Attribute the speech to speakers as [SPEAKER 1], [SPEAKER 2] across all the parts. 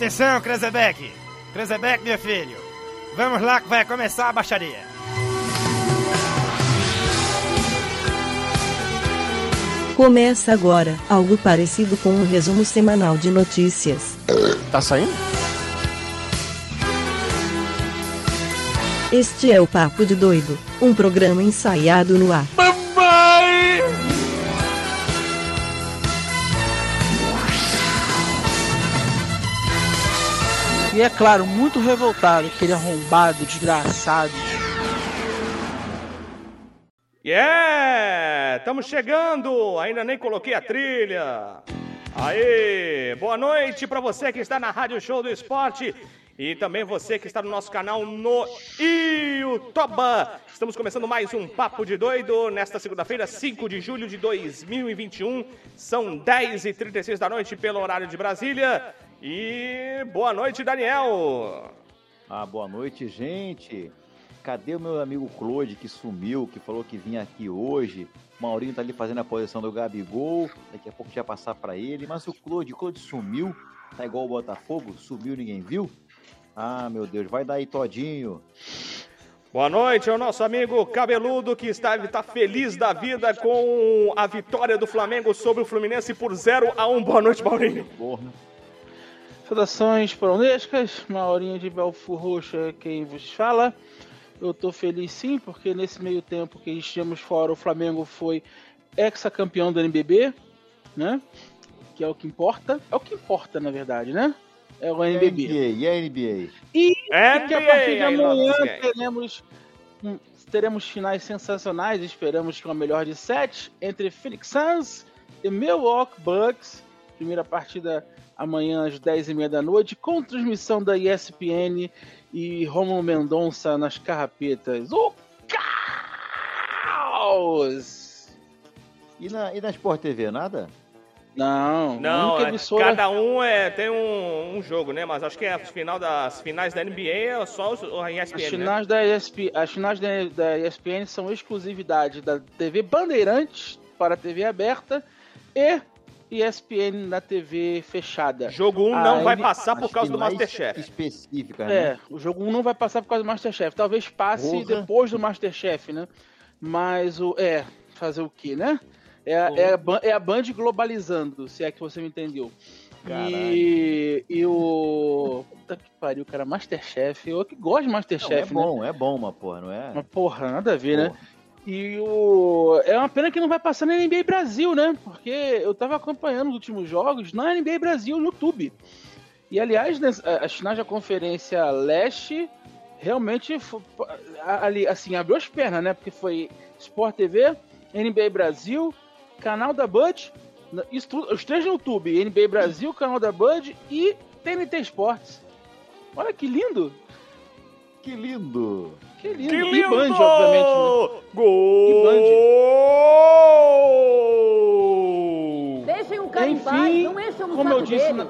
[SPEAKER 1] Atenção, Krezebeck! Krezebeck, meu filho! Vamos lá que vai começar a baixaria!
[SPEAKER 2] Começa agora, algo parecido com um resumo semanal de notícias.
[SPEAKER 3] Tá saindo?
[SPEAKER 2] Este é o Papo de Doido, um programa ensaiado no ar.
[SPEAKER 4] E é claro, muito revoltado, aquele arrombado, desgraçado.
[SPEAKER 5] Yeah! Estamos chegando! Ainda nem coloquei a trilha. Aê! Boa noite para você que está na Rádio Show do Esporte e também você que está no nosso canal no YouTube. Estamos começando mais um Papo de Doido nesta segunda-feira, 5 de julho de 2021. São 10h36 da noite pelo horário de Brasília. E boa noite, Daniel!
[SPEAKER 6] Ah, boa noite, gente. Cadê o meu amigo Claude que sumiu, que falou que vinha aqui hoje? O Maurinho tá ali fazendo a posição do Gabigol, daqui a pouco já passar para ele. Mas o Claude, o Claude sumiu, tá igual o Botafogo, sumiu, ninguém viu? Ah, meu Deus, vai daí todinho.
[SPEAKER 5] Boa noite ao nosso amigo cabeludo que está, está feliz da vida com a vitória do Flamengo sobre o Fluminense por 0 a 1. Boa noite, Maurinho.
[SPEAKER 6] Porra.
[SPEAKER 4] Saudações poronescas, Maurinho de Belfur Roxa é quem vos fala. Eu tô feliz sim, porque nesse meio tempo que estivemos fora, o Flamengo foi ex-campeão do NBB, né? Que é o que importa. É o que importa, na verdade, né? É o
[SPEAKER 6] E a
[SPEAKER 4] NBB.
[SPEAKER 6] NBA? E a NBA?
[SPEAKER 4] E
[SPEAKER 5] NBA,
[SPEAKER 4] que a partir de amanhã teremos, teremos finais sensacionais. Esperamos que uma melhor de sete entre Phoenix Suns e Milwaukee Bucks. Primeira partida amanhã às 10h30 da noite, com transmissão da ESPN e Romulo Mendonça nas carrapetas. O caos!
[SPEAKER 6] E na, e na Sport TV, nada?
[SPEAKER 4] Não,
[SPEAKER 5] Não,
[SPEAKER 4] única
[SPEAKER 5] é,
[SPEAKER 4] emissora-
[SPEAKER 5] cada um é, tem um, um jogo, né? Mas acho que é a final das finais da NBA é só os, a ESPN,
[SPEAKER 4] As
[SPEAKER 5] né?
[SPEAKER 4] finais, da ESP, as finais da, da ESPN são exclusividade da TV Bandeirantes para a TV aberta e ESPN na TV fechada.
[SPEAKER 5] Jogo 1 um não vai passar por causa do Masterchef.
[SPEAKER 6] Específicas,
[SPEAKER 4] É,
[SPEAKER 6] né?
[SPEAKER 4] o jogo 1 não vai passar por causa do Masterchef. Talvez passe
[SPEAKER 6] Porra.
[SPEAKER 4] depois do Masterchef, né? Mas o. É, fazer o quê, né? É, a- é, a, é a Band globalizando, se é que você me entendeu. E, e o. Puta que pariu, cara, Masterchef. Eu que gosto de
[SPEAKER 6] Não, é
[SPEAKER 4] Masterchef, né?
[SPEAKER 6] bom, é bom, mas porra, não é?
[SPEAKER 4] Mas porra, nada a ver, né? E o. É uma pena que não vai passar na NBA Brasil, né? Porque eu tava acompanhando os últimos jogos na NBA Brasil no YouTube. E aliás, nes- as finais da Conferência Leste realmente ali, assim, abriu as pernas, né? Porque foi Sport TV, NBA Brasil, canal da Bud, os três no YouTube, NBA Brasil, canal da Bud e TNT Sports. Olha que lindo!
[SPEAKER 6] Que lindo!
[SPEAKER 4] Que lindo!
[SPEAKER 5] Que
[SPEAKER 4] E
[SPEAKER 5] lindo!
[SPEAKER 4] Band, obviamente, né?
[SPEAKER 5] Gol!
[SPEAKER 7] Deixem o cara em
[SPEAKER 4] Enfim,
[SPEAKER 7] paz, não enchem no
[SPEAKER 4] como
[SPEAKER 7] saco
[SPEAKER 4] eu disse,
[SPEAKER 7] dele.
[SPEAKER 4] na,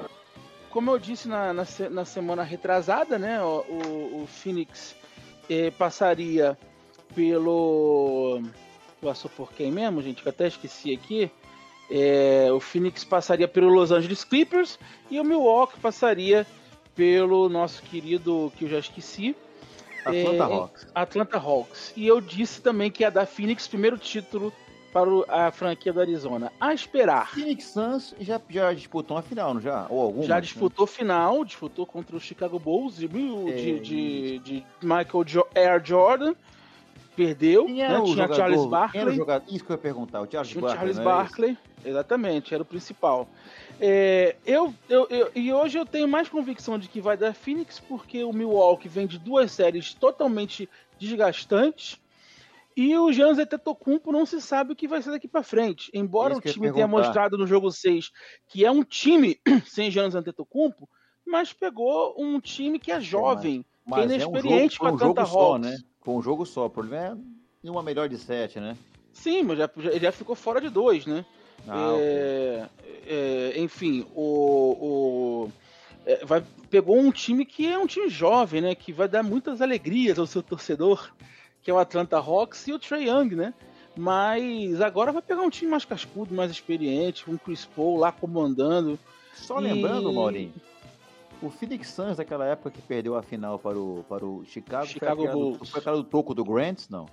[SPEAKER 4] como eu disse na, na, na semana retrasada, né? O, o, o Phoenix eh, passaria pelo. Passou por quem mesmo, gente? Que eu até esqueci aqui. É, o Phoenix passaria pelo Los Angeles Clippers e o Milwaukee passaria pelo nosso querido, que eu já esqueci,
[SPEAKER 6] Atlanta
[SPEAKER 4] É,
[SPEAKER 6] Hawks.
[SPEAKER 4] Atlanta Hawks. E eu disse também que ia dar Phoenix primeiro título para a franquia do Arizona. A esperar.
[SPEAKER 6] Phoenix Suns já, já disputou uma final, não já? Ou alguma?
[SPEAKER 4] Já disputou final, disputou contra o Chicago Bulls de, mil-
[SPEAKER 6] É,
[SPEAKER 4] de, de- de Michael jo Air Jordan. Perdeu, né? Tinha
[SPEAKER 6] jogador?
[SPEAKER 4] Charles
[SPEAKER 6] Quem era o
[SPEAKER 4] Barkley.
[SPEAKER 6] jogador? Isso que eu ia perguntar. O Charles
[SPEAKER 4] Tinha
[SPEAKER 6] Barkley.
[SPEAKER 4] Charles Barkley. Exatamente, era o principal. É, eu, eu, eu- e hoje eu tenho mais convicção de que vai dar Phoenix porque o Milwaukee vem de duas séries totalmente desgastantes e o Giannis Antetokounmpo não se sabe o que vai ser daqui pra frente. Embora o time tenha mostrado no jogo 6 que é um time sem Giannis Antetokounmpo, mas pegou um time que é jovem, que é
[SPEAKER 6] Mas é um jogo,
[SPEAKER 4] inexperiente com
[SPEAKER 6] um
[SPEAKER 4] a
[SPEAKER 6] jogo
[SPEAKER 4] Atlanta
[SPEAKER 6] só, né? Foi um jogo só. O problema é uma melhor de sete, né?
[SPEAKER 4] Sim, mas já, já, já ficou fora de dois, né?
[SPEAKER 6] Ah, ok.
[SPEAKER 4] É, é, enfim, o, o- é, vai, pegou um time que é um time jovem, né? Que vai dar muitas alegrias ao seu torcedor, que é o Atlanta Hawks e o Trey Young, né? Mas agora vai pegar um time mais cascudo, mais experiente, com o Chris Paul lá comandando.
[SPEAKER 6] Só
[SPEAKER 4] e-
[SPEAKER 6] lembrando, Maurinho, O Phoenix Suns daquela época que perdeu a final para o, para o Chicago,
[SPEAKER 4] Chicago
[SPEAKER 6] foi, do, foi aquela do toco do Grants, não?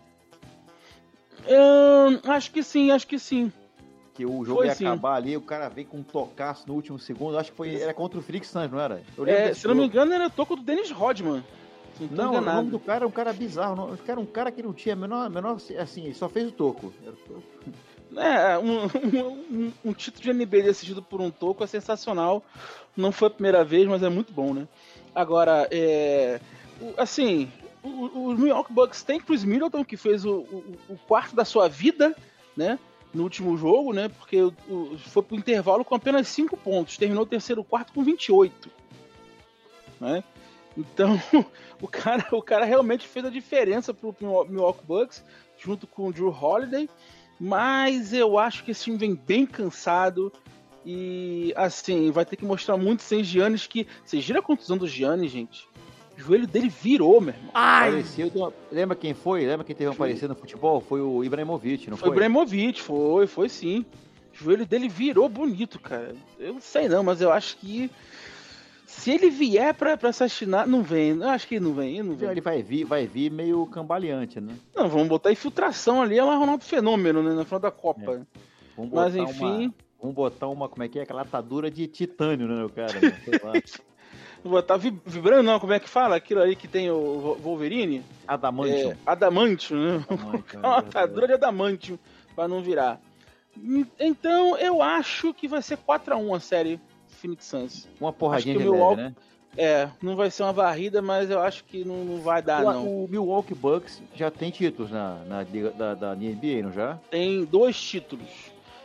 [SPEAKER 4] Acho que sim, acho que sim.
[SPEAKER 6] Que o jogo
[SPEAKER 4] Foi
[SPEAKER 6] ia
[SPEAKER 4] sim.
[SPEAKER 6] acabar ali, o cara veio com um tocaço no último segundo. Acho que foi era contra o Phoenix Suns, não era?
[SPEAKER 4] É, se não me
[SPEAKER 6] jogo.
[SPEAKER 4] engano, era toco do Dennis Rodman. Não,
[SPEAKER 6] Não, o nome do cara era um cara bizarro. que era um cara que não tinha menor, menor assim, só fez o toco. Era o toco.
[SPEAKER 4] É, um, um, um título de NBA decidido por um toco é sensacional. Não foi a primeira vez, mas é muito bom, né? Agora, é, assim, os Milwaukee Bucks tem Chris Middleton, que fez o, o- o quarto da sua vida, né? No último jogo, né? Porque o- foi pro intervalo com apenas 5 pontos. Terminou o terceiro quarto com 28. Né? Então, o cara, o cara realmente fez a diferença pro Milwaukee Bucks, junto com o Drew Holiday. Mas eu acho que esse time vem bem cansado. E assim, vai ter que mostrar muito sem Giannis que. Vocês viram a contusão do Giannis, gente? O joelho dele virou, meu irmão.
[SPEAKER 6] Parecia uma- Lembra quem foi? Lembra quem teve um parecido no futebol? Foi o Ibrahimovic, não
[SPEAKER 4] Foi
[SPEAKER 6] foi?
[SPEAKER 4] o Ibrahimovic, foi, foi sim. O joelho dele virou bonito, cara. Eu não sei não, mas eu acho que. Se ele vier pra, pra assassinar, não vem. Eu acho que ele não vem, ele não vem.
[SPEAKER 6] Ele vai vir, vai vir meio cambaleante, né?
[SPEAKER 4] Não, vamos botar infiltração ali, é o Ronaldo Fenômeno, né? Na final da Copa.
[SPEAKER 6] Vamos
[SPEAKER 4] Mas
[SPEAKER 6] botar
[SPEAKER 4] enfim.
[SPEAKER 6] Uma, vamos botar uma, como é que é? Aquela atadura de titânio, né, o cara? né? Sei lá.
[SPEAKER 4] Vou botar vi- vibrando, não, como é que fala? Aquilo aí que tem o Wolverine?
[SPEAKER 6] Adamantium.
[SPEAKER 4] É, adamantio, né?
[SPEAKER 6] Adamantium,
[SPEAKER 4] É uma atadura de adamantio pra não virar. Hum, Então, eu acho que vai ser 4x1 a série Phoenix Suns.
[SPEAKER 6] Uma porradinha de leve, né?
[SPEAKER 4] É, não vai ser uma varrida, mas eu acho que não, não vai dar,
[SPEAKER 6] o,
[SPEAKER 4] não.
[SPEAKER 6] o Milwaukee Bucks já tem títulos na, na liga da, da NBA, não já?
[SPEAKER 4] Tem dois títulos.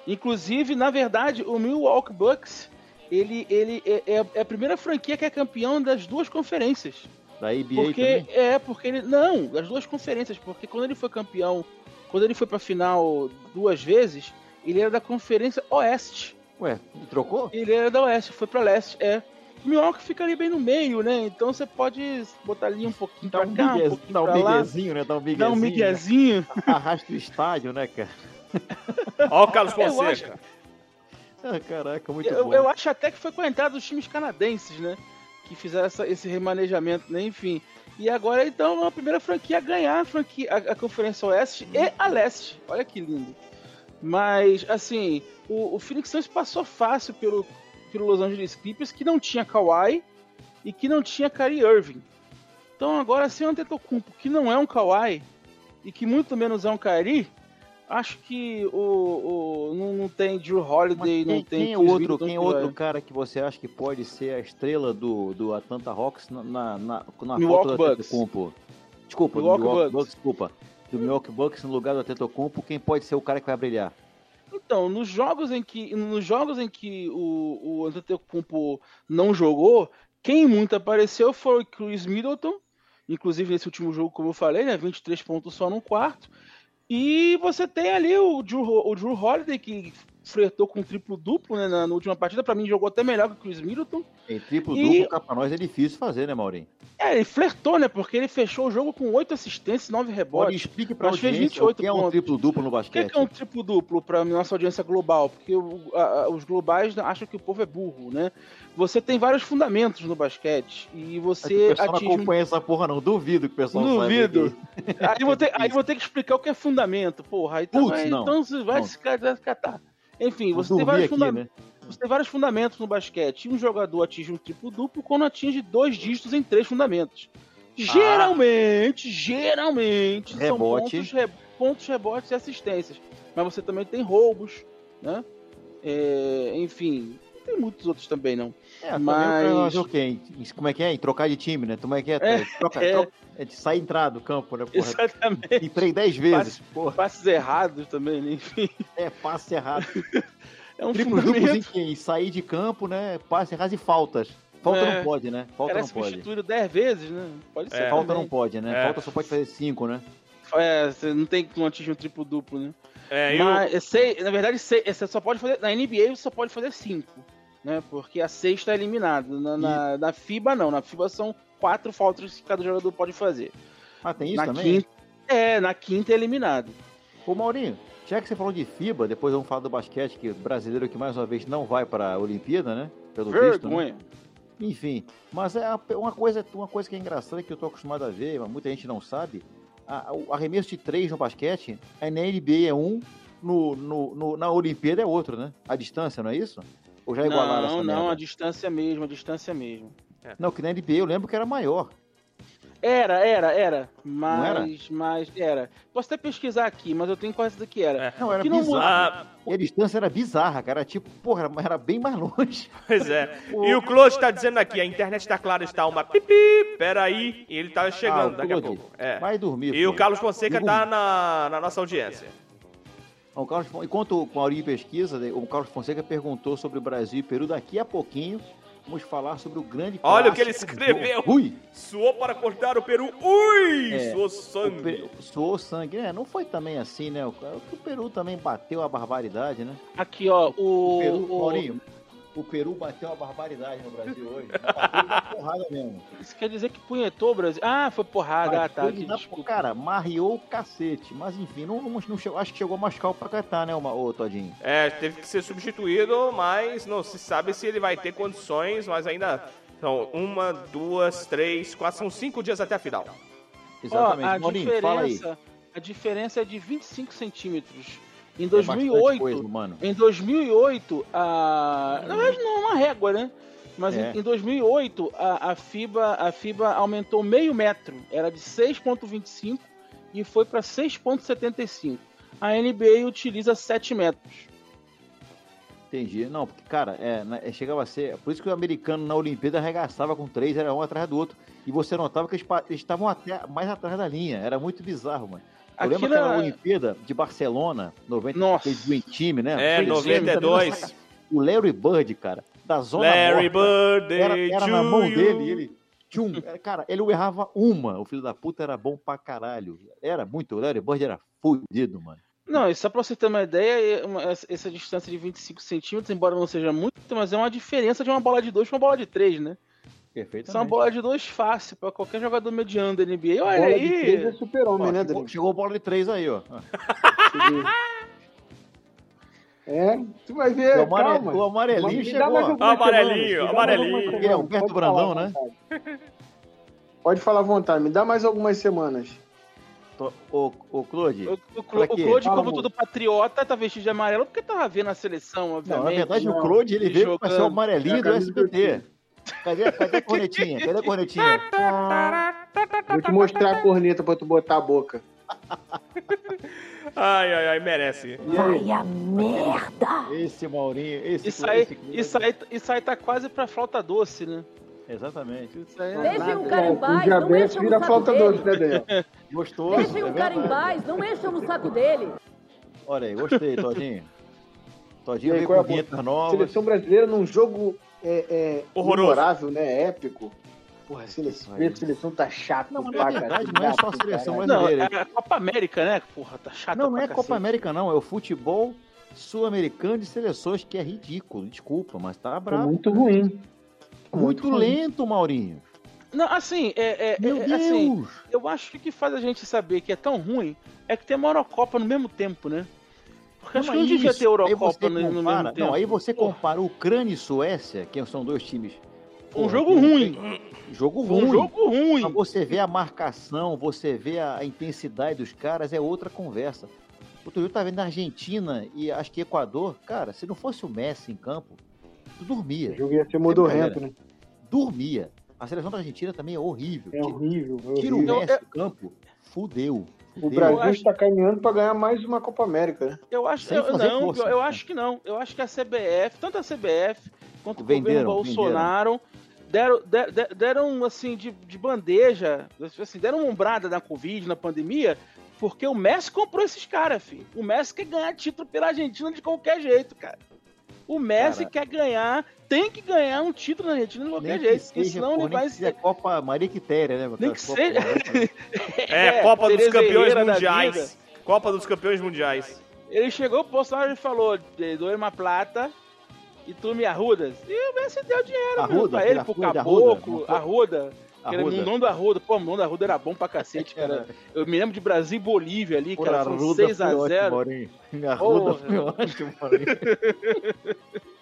[SPEAKER 4] Inclusive, na verdade, o Milwaukee Bucks, ele, ele é, é- é a primeira franquia que é campeão das duas conferências.
[SPEAKER 6] Da ABA
[SPEAKER 4] Porque
[SPEAKER 6] também?
[SPEAKER 4] é, porque ele não, das duas conferências, porque quando ele foi campeão, quando ele foi pra final duas vezes, ele era da conferência Oeste.
[SPEAKER 6] Ué, ele trocou?
[SPEAKER 4] Ele era da Oeste, foi pra Leste, é. O Milwaukee fica ali bem no meio, né? Então você pode botar ali um pouquinho
[SPEAKER 6] Dá
[SPEAKER 4] pra
[SPEAKER 6] um,
[SPEAKER 4] cá, um pouquinho
[SPEAKER 6] dá um
[SPEAKER 4] pra lá,
[SPEAKER 6] miguezinho, né? Dá um miguezinho.
[SPEAKER 4] dá um miguezinho.
[SPEAKER 6] Arrasta o estádio, né, cara?
[SPEAKER 5] Ó o Carlos
[SPEAKER 4] Eu
[SPEAKER 5] Fonseca.
[SPEAKER 6] Ah, caraca, muito
[SPEAKER 4] Eu,
[SPEAKER 6] bom.
[SPEAKER 4] eu acho até que foi com a entrada dos times canadenses, né? Que fizeram essa- esse remanejamento, né? Enfim. E agora, então, a primeira franquia a ganhar a, franquia, a, a Conferência Oeste e a Leste. Olha que lindo. Mas, assim, o, o Phoenix Suns passou fácil pelo, pelo Los Angeles Clippers, que não tinha Kawhi e que não tinha Kyrie Irving. Então, agora, sem o Antetokounmpo, que não é um Kawhi e que muito menos é um Kyrie, acho que o, o não, não tem Drew Holiday,
[SPEAKER 6] quem,
[SPEAKER 4] não tem
[SPEAKER 6] quem outro, quem
[SPEAKER 4] que
[SPEAKER 6] outro cara que você acha que pode ser a estrela do, do Atlanta Hawks na, na, na, na
[SPEAKER 4] Milwaukee
[SPEAKER 6] foto do. Antetokounmpo? Desculpa,
[SPEAKER 4] Milwaukee
[SPEAKER 6] do Milwaukee
[SPEAKER 4] Bucks.
[SPEAKER 6] Bucks, desculpa. Do Milwaukee Bucks no lugar do Antetokounmpo, quem pode ser o cara que vai brilhar?
[SPEAKER 4] Então, nos jogos em que, nos jogos em que o, o Antetokounmpo não jogou, quem muito apareceu foi o Chris Middleton, inclusive nesse último jogo, como eu falei, né, 23 pontos só no quarto. E você tem ali o Drew, o Drew Holiday, que flertou com triplo duplo né, na, na última partida, pra mim jogou até melhor que o Chris Middleton.
[SPEAKER 6] Em triplo
[SPEAKER 4] E-
[SPEAKER 6] cá pra nós é difícil fazer, né, Maurinho?
[SPEAKER 4] É, ele flertou, né, porque ele fechou o jogo com 8 assistências e 9
[SPEAKER 6] Pode
[SPEAKER 4] rebotes.
[SPEAKER 6] explique pra
[SPEAKER 4] Mas fez
[SPEAKER 6] audiência
[SPEAKER 4] 28
[SPEAKER 6] o que é um
[SPEAKER 4] pontos.
[SPEAKER 6] triplo duplo no
[SPEAKER 4] O que,
[SPEAKER 6] basquete.
[SPEAKER 4] que é um triplo duplo para nossa audiência global? Porque a- a- os globais acham que o povo é burro, né? Você tem vários fundamentos no basquete e
[SPEAKER 6] É que o
[SPEAKER 4] você
[SPEAKER 6] pessoal não
[SPEAKER 4] atinge. um
[SPEAKER 6] acompanha essa porra, não. Duvido que o pessoal
[SPEAKER 4] Duvido. Aí vou ter, aí eu vou ter que explicar o que é fundamento, porra. Aí então,
[SPEAKER 6] Putz,
[SPEAKER 4] vai-
[SPEAKER 6] não.
[SPEAKER 4] então você
[SPEAKER 6] Não.
[SPEAKER 4] vai se catar. Enfim, você tem,
[SPEAKER 6] aqui,
[SPEAKER 4] funda-
[SPEAKER 6] né?
[SPEAKER 4] você tem vários fundamentos no basquete. Um jogador atinge um triplo duplo quando atinge dois dígitos em três fundamentos. Geralmente, geralmente, são
[SPEAKER 6] Rebote.
[SPEAKER 4] pontos, re- pontos, rebotes e assistências. Mas você também tem roubos, né? É, enfim, tem muitos outros também, não.
[SPEAKER 6] É, também
[SPEAKER 4] Mas-
[SPEAKER 6] o quê? Em- Como é que é? Em trocar de time, né? Como é que é?
[SPEAKER 4] É,
[SPEAKER 6] troca,
[SPEAKER 4] é.
[SPEAKER 6] troca- é de sair e entrar do campo, né? Porra,
[SPEAKER 4] Exatamente.
[SPEAKER 6] Entrei dez vezes. Porra,
[SPEAKER 4] Passes errados também, né? enfim.
[SPEAKER 6] é passe errado.
[SPEAKER 4] É um
[SPEAKER 6] em
[SPEAKER 4] fundamento.
[SPEAKER 6] Em sair de campo, né? Passe errado e faltas. Falta
[SPEAKER 4] É.
[SPEAKER 6] não pode, né? Falta
[SPEAKER 4] Era
[SPEAKER 6] não pode.
[SPEAKER 4] substituído 10 vezes, né? Pode ser.
[SPEAKER 5] É.
[SPEAKER 6] Falta
[SPEAKER 4] também.
[SPEAKER 6] não pode, né?
[SPEAKER 5] É.
[SPEAKER 6] Falta só pode fazer cinco, né?
[SPEAKER 4] É, você não tem como atingir um triplo duplo, né?
[SPEAKER 5] É,
[SPEAKER 4] Mas, é sei, na verdade, sei, você só pode fazer. Na NBA você só pode fazer 5. Né? Porque a sexta é eliminada. Na, na, na FIBA não. Na FIBA são quatro faltas que cada jogador pode fazer.
[SPEAKER 6] Ah, tem isso
[SPEAKER 4] na
[SPEAKER 6] também?
[SPEAKER 4] quinta. É, na quinta é eliminado.
[SPEAKER 6] Ô Maurinho, já que você falou de FIBA, depois vamos falar do basquete, que o brasileiro que mais uma vez não vai para a Olimpíada, né? Pelo visto. Né?
[SPEAKER 4] Vergonha.
[SPEAKER 6] Enfim, mas é uma coisa, uma coisa que é engraçada que eu tô acostumado a ver, mas muita gente não sabe. A, o arremesso de três no basquete, aí na NBA é um, no, no, no- na Olimpíada é outro, né? A distância, não é isso? Ou já igualaram essa
[SPEAKER 4] Não, não, a distância mesmo, a distância mesmo.
[SPEAKER 6] Não, que na NBA eu lembro que era maior.
[SPEAKER 4] Era, era, era.
[SPEAKER 6] era?
[SPEAKER 4] Mas, mas era. Posso até pesquisar aqui, mas eu tenho quase certeza que era.
[SPEAKER 5] É.
[SPEAKER 6] Não, era
[SPEAKER 4] Que não
[SPEAKER 6] bizarro.
[SPEAKER 5] Ah,
[SPEAKER 6] E a distância era bizarra, cara. Era tipo, porra, era- era bem mais longe.
[SPEAKER 5] pois é. E o Claude tá dizendo aqui, a internet tá clara, está uma pipi, peraí, e ele tá chegando
[SPEAKER 6] Ah,
[SPEAKER 5] daqui a pouco. É.
[SPEAKER 6] Vai dormir.
[SPEAKER 5] E o
[SPEAKER 6] filho.
[SPEAKER 5] Carlos Fonseca
[SPEAKER 6] Liga
[SPEAKER 5] tá na, na nossa audiência.
[SPEAKER 6] O Carlos, enquanto o Maurinho pesquisa, né, o Carlos Fonseca perguntou sobre o Brasil e Peru. Daqui a pouquinho, vamos falar sobre o grande
[SPEAKER 5] Olha o que ele escreveu.
[SPEAKER 6] do- Ui!
[SPEAKER 5] Suou para cortar o Peru. Ui!
[SPEAKER 6] É,
[SPEAKER 5] Suou sangue.
[SPEAKER 6] Suou sangue. É, não foi também assim, né? O, o Peru também bateu a barbaridade, né?
[SPEAKER 4] Aqui, ó, o.
[SPEAKER 6] O Peru,
[SPEAKER 4] o-
[SPEAKER 6] Maurinho, o Peru bateu a barbaridade no Brasil hoje. Bateu uma porrada mesmo.
[SPEAKER 4] Isso quer dizer que punhetou o Brasil. Ah, foi porrada, ah, tá. Que,
[SPEAKER 6] na- cara, marriou o cacete. Mas enfim, não, não, não chegou, acho que chegou a machucar o Paquetá, né, ô, Todinho?
[SPEAKER 5] É, teve que ser substituído, mas não se sabe se ele vai ter condições, mas ainda são uma, duas, três, quatro, são cinco dias até a final.
[SPEAKER 6] Exatamente.
[SPEAKER 4] Ó, a
[SPEAKER 6] Maurinho, fala aí.
[SPEAKER 4] diferença, a diferença é de 25 centímetros. Em
[SPEAKER 6] É bastante
[SPEAKER 4] 2008,
[SPEAKER 6] coisa, mano.
[SPEAKER 4] em 2008, a na verdade não é uma régua, né? Mas
[SPEAKER 6] É.
[SPEAKER 4] em, em 2008 a, a FIBA a FIBA aumentou meio metro, era de 6.25 e foi para 6.75. A NBA utiliza 7 metros.
[SPEAKER 6] Entendi. Não, porque, cara, é, né, é, chegava a ser. Por isso que o americano na Olimpíada arregaçava com três, era um atrás do outro. E você notava que eles estavam até mais atrás da linha. Era muito bizarro, mano. Eu lembro aquela
[SPEAKER 4] é-
[SPEAKER 6] Olimpíada de Barcelona, 90,
[SPEAKER 4] Nossa.
[SPEAKER 6] Dream Team, né?
[SPEAKER 5] É,
[SPEAKER 6] Dream Team,
[SPEAKER 5] 92.
[SPEAKER 6] também, O Larry Bird, cara, da zona
[SPEAKER 5] Larry
[SPEAKER 6] morta,
[SPEAKER 5] Birthday
[SPEAKER 6] era, era na mão
[SPEAKER 5] you.
[SPEAKER 6] dele e ele. Tchum, cara, ele errava uma. O filho da puta era bom pra caralho. Era muito. O Larry Bird era fudido, mano.
[SPEAKER 4] Não, e só pra você ter uma ideia, é essa essa distância de 25 centímetros, embora não seja muito, mas é uma diferença de uma bola de 2 pra uma bola de 3, né?
[SPEAKER 6] Perfeito.
[SPEAKER 4] Isso é uma bola de 2 fácil pra qualquer jogador mediano da NBA. Olha
[SPEAKER 7] Bola de três é
[SPEAKER 4] aí!
[SPEAKER 7] super-homem, né,
[SPEAKER 6] chegou, bola de três aí, ó.
[SPEAKER 7] É, tu vai ver,
[SPEAKER 6] O, amare-
[SPEAKER 7] calma.
[SPEAKER 6] o amarelinho chegou.
[SPEAKER 7] mais
[SPEAKER 5] Amarelinho,
[SPEAKER 7] semanas, mais
[SPEAKER 5] amarelinho.
[SPEAKER 6] Quem é? O Beto
[SPEAKER 7] pode
[SPEAKER 6] Brandão, né?
[SPEAKER 7] vontade. Pode falar à vontade, me dá mais algumas semanas.
[SPEAKER 6] Tô- Ô, ô, Claude.
[SPEAKER 4] O, o, o? Claude, como todo patriota, tá vestido de amarelo porque tava vendo a seleção,
[SPEAKER 6] Não,
[SPEAKER 4] obviamente.
[SPEAKER 6] na verdade, o
[SPEAKER 7] não.
[SPEAKER 6] Claude ele veio pra ser o amarelinho
[SPEAKER 7] É
[SPEAKER 6] do SBT. Cadê, cadê a cornetinha? Cadê a cornetinha?
[SPEAKER 7] Vou te mostrar a corneta pra tu botar a boca.
[SPEAKER 5] Ai, ai, ai, merece.
[SPEAKER 7] E aí?
[SPEAKER 6] Esse Maurinho, esse,
[SPEAKER 4] Isso aí,
[SPEAKER 6] esse
[SPEAKER 4] isso, aí, isso aí tá quase pra flauta doce, né?
[SPEAKER 6] Exatamente.
[SPEAKER 4] Isso aí é
[SPEAKER 8] Deixem o cara em paz, não encham o saco
[SPEAKER 7] falta
[SPEAKER 8] dele.
[SPEAKER 7] doce, né?
[SPEAKER 6] Gostoso.
[SPEAKER 8] Deixem
[SPEAKER 6] é
[SPEAKER 8] o cara em paz, não encham no saco dele.
[SPEAKER 6] Olha aí, gostei, Todinho. Todinho
[SPEAKER 7] aí,
[SPEAKER 6] veio
[SPEAKER 7] é
[SPEAKER 6] com
[SPEAKER 7] a
[SPEAKER 6] vinhetas novas.
[SPEAKER 7] Seleção brasileira num jogo é, é,
[SPEAKER 5] Horroroso.
[SPEAKER 7] memorável, né? Épico. Porra, a seleção, a seleção tá chata.
[SPEAKER 6] Não, na verdade
[SPEAKER 7] caralho,
[SPEAKER 6] não é só a
[SPEAKER 7] chato,
[SPEAKER 6] seleção.
[SPEAKER 4] Não,
[SPEAKER 6] brasileira.
[SPEAKER 4] é a Copa América, né? Porra, tá chato.
[SPEAKER 6] Não, não é Copa América, não. É o futebol sul-americano de seleções, que é ridículo. Desculpa, mas tá bravo.
[SPEAKER 7] muito ruim.
[SPEAKER 6] Muito
[SPEAKER 7] ruim.
[SPEAKER 6] lento, Maurinho.
[SPEAKER 4] Não, assim, é, é-
[SPEAKER 6] Meu
[SPEAKER 4] é-
[SPEAKER 6] Deus!
[SPEAKER 4] assim, eu acho que o que faz a gente saber que é tão ruim é que tem uma Eurocopa no mesmo tempo, né? Porque acho que não devia ter
[SPEAKER 6] aí
[SPEAKER 4] Eurocopa
[SPEAKER 6] você
[SPEAKER 4] no, no
[SPEAKER 6] compara-
[SPEAKER 4] mesmo tempo.
[SPEAKER 6] Não, aí você
[SPEAKER 4] Porra.
[SPEAKER 6] compara Ucrânia e Suécia, que são dois times.
[SPEAKER 4] Um
[SPEAKER 6] porra,
[SPEAKER 4] jogo ruim.
[SPEAKER 6] Jogo ruim.
[SPEAKER 4] um jogo ruim.
[SPEAKER 6] Mas você vê a marcação, você vê a, intensidade dos caras, é outra conversa. Outro dia eu tava vendo a Argentina e acho que Equador, cara, se não fosse o Messi em campo, tu
[SPEAKER 7] O
[SPEAKER 6] dormia.
[SPEAKER 7] jogo ia ser modorrento, né?
[SPEAKER 6] Dormia. A seleção da Argentina também é horrível.
[SPEAKER 7] É horrível. é
[SPEAKER 6] Tira o
[SPEAKER 7] horrível.
[SPEAKER 6] Messi do campo, fudeu.
[SPEAKER 7] O
[SPEAKER 6] fudeu.
[SPEAKER 7] Brasil
[SPEAKER 4] acho-
[SPEAKER 7] está caminhando para ganhar mais uma Copa América, né?
[SPEAKER 4] Eu acho
[SPEAKER 6] Sem
[SPEAKER 4] eu,
[SPEAKER 6] fazer
[SPEAKER 4] não,
[SPEAKER 6] força.
[SPEAKER 4] eu, eu acho que não. Eu acho que a CBF, tanto a CBF quanto o
[SPEAKER 6] Venderam,
[SPEAKER 4] governo Bolsonaro deram, de- de- deram assim de, de bandeja, assim, deram uma umbrada na Covid, na pandemia, porque o Messi comprou esses caras, filho. O Messi quer ganhar título pela Argentina de qualquer jeito, cara. O Messi
[SPEAKER 6] Cara.
[SPEAKER 4] quer ganhar, tem que ganhar um título na Argentina de qualquer
[SPEAKER 6] que
[SPEAKER 4] jeito, porque
[SPEAKER 6] seja,
[SPEAKER 4] senão ele vai
[SPEAKER 6] que seja Copa Maria Quitéria, né?
[SPEAKER 4] Nem que
[SPEAKER 6] Copa-
[SPEAKER 4] seja.
[SPEAKER 5] É, Copa dos Campeões
[SPEAKER 4] da
[SPEAKER 5] Mundiais. Copa dos Campeões Mundiais.
[SPEAKER 4] Ele chegou pro Bolsonaro e falou: "Te dou uma plata e tu me arrudas. E o Messi deu dinheiro
[SPEAKER 6] Arruda,
[SPEAKER 4] meu, pra ele, pro
[SPEAKER 6] Arruda,
[SPEAKER 4] caboclo,
[SPEAKER 6] Arruda.
[SPEAKER 4] Arruda. Que era
[SPEAKER 6] Arruda.
[SPEAKER 4] o nome do Arruda. Pô, o nome do Arruda era bom pra cacete, cara. Eu me lembro de Brasil e Bolívia ali,
[SPEAKER 6] Porra,
[SPEAKER 4] cara. Foi
[SPEAKER 6] Arruda foi
[SPEAKER 4] 6x0.
[SPEAKER 6] ótimo, Maurinho. Arruda
[SPEAKER 4] Porra.
[SPEAKER 6] foi ótimo, Maurinho.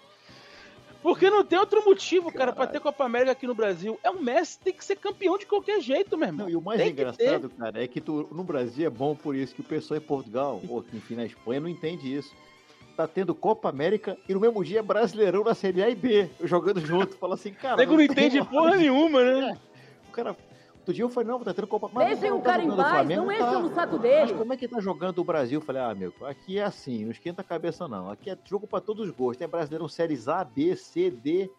[SPEAKER 4] Porque não tem outro motivo, cara, pra ter Copa América aqui no Brasil. É o Messi tem que ser campeão de qualquer jeito, meu irmão.
[SPEAKER 6] Não, e o mais
[SPEAKER 4] Tem
[SPEAKER 6] engraçado, cara, é que tu, no Brasil é bom por isso, que o pessoal em Portugal, ou enfim, na Espanha, não entende isso. Tá tendo Copa América e no mesmo dia Brasileirão na Série A e B, jogando junto. Fala assim, cara.
[SPEAKER 4] O não
[SPEAKER 6] tem
[SPEAKER 4] entende porra nenhuma, né?
[SPEAKER 6] O cara. Outro dia eu falei, não, tá tendo Copa Mas
[SPEAKER 8] Deixem
[SPEAKER 6] não
[SPEAKER 8] o
[SPEAKER 6] tá
[SPEAKER 8] cara em
[SPEAKER 6] jogando
[SPEAKER 8] paz,
[SPEAKER 6] Flamengo,
[SPEAKER 8] não
[SPEAKER 6] tá.
[SPEAKER 8] encham no saco
[SPEAKER 6] Mas
[SPEAKER 8] dele.
[SPEAKER 6] como é que tá jogando o Brasil? Eu falei, ah, meu, aqui é assim, não esquenta a cabeça não. Aqui é jogo pra todos os gostos. Tem Brasileirão Séries A, B, C, D,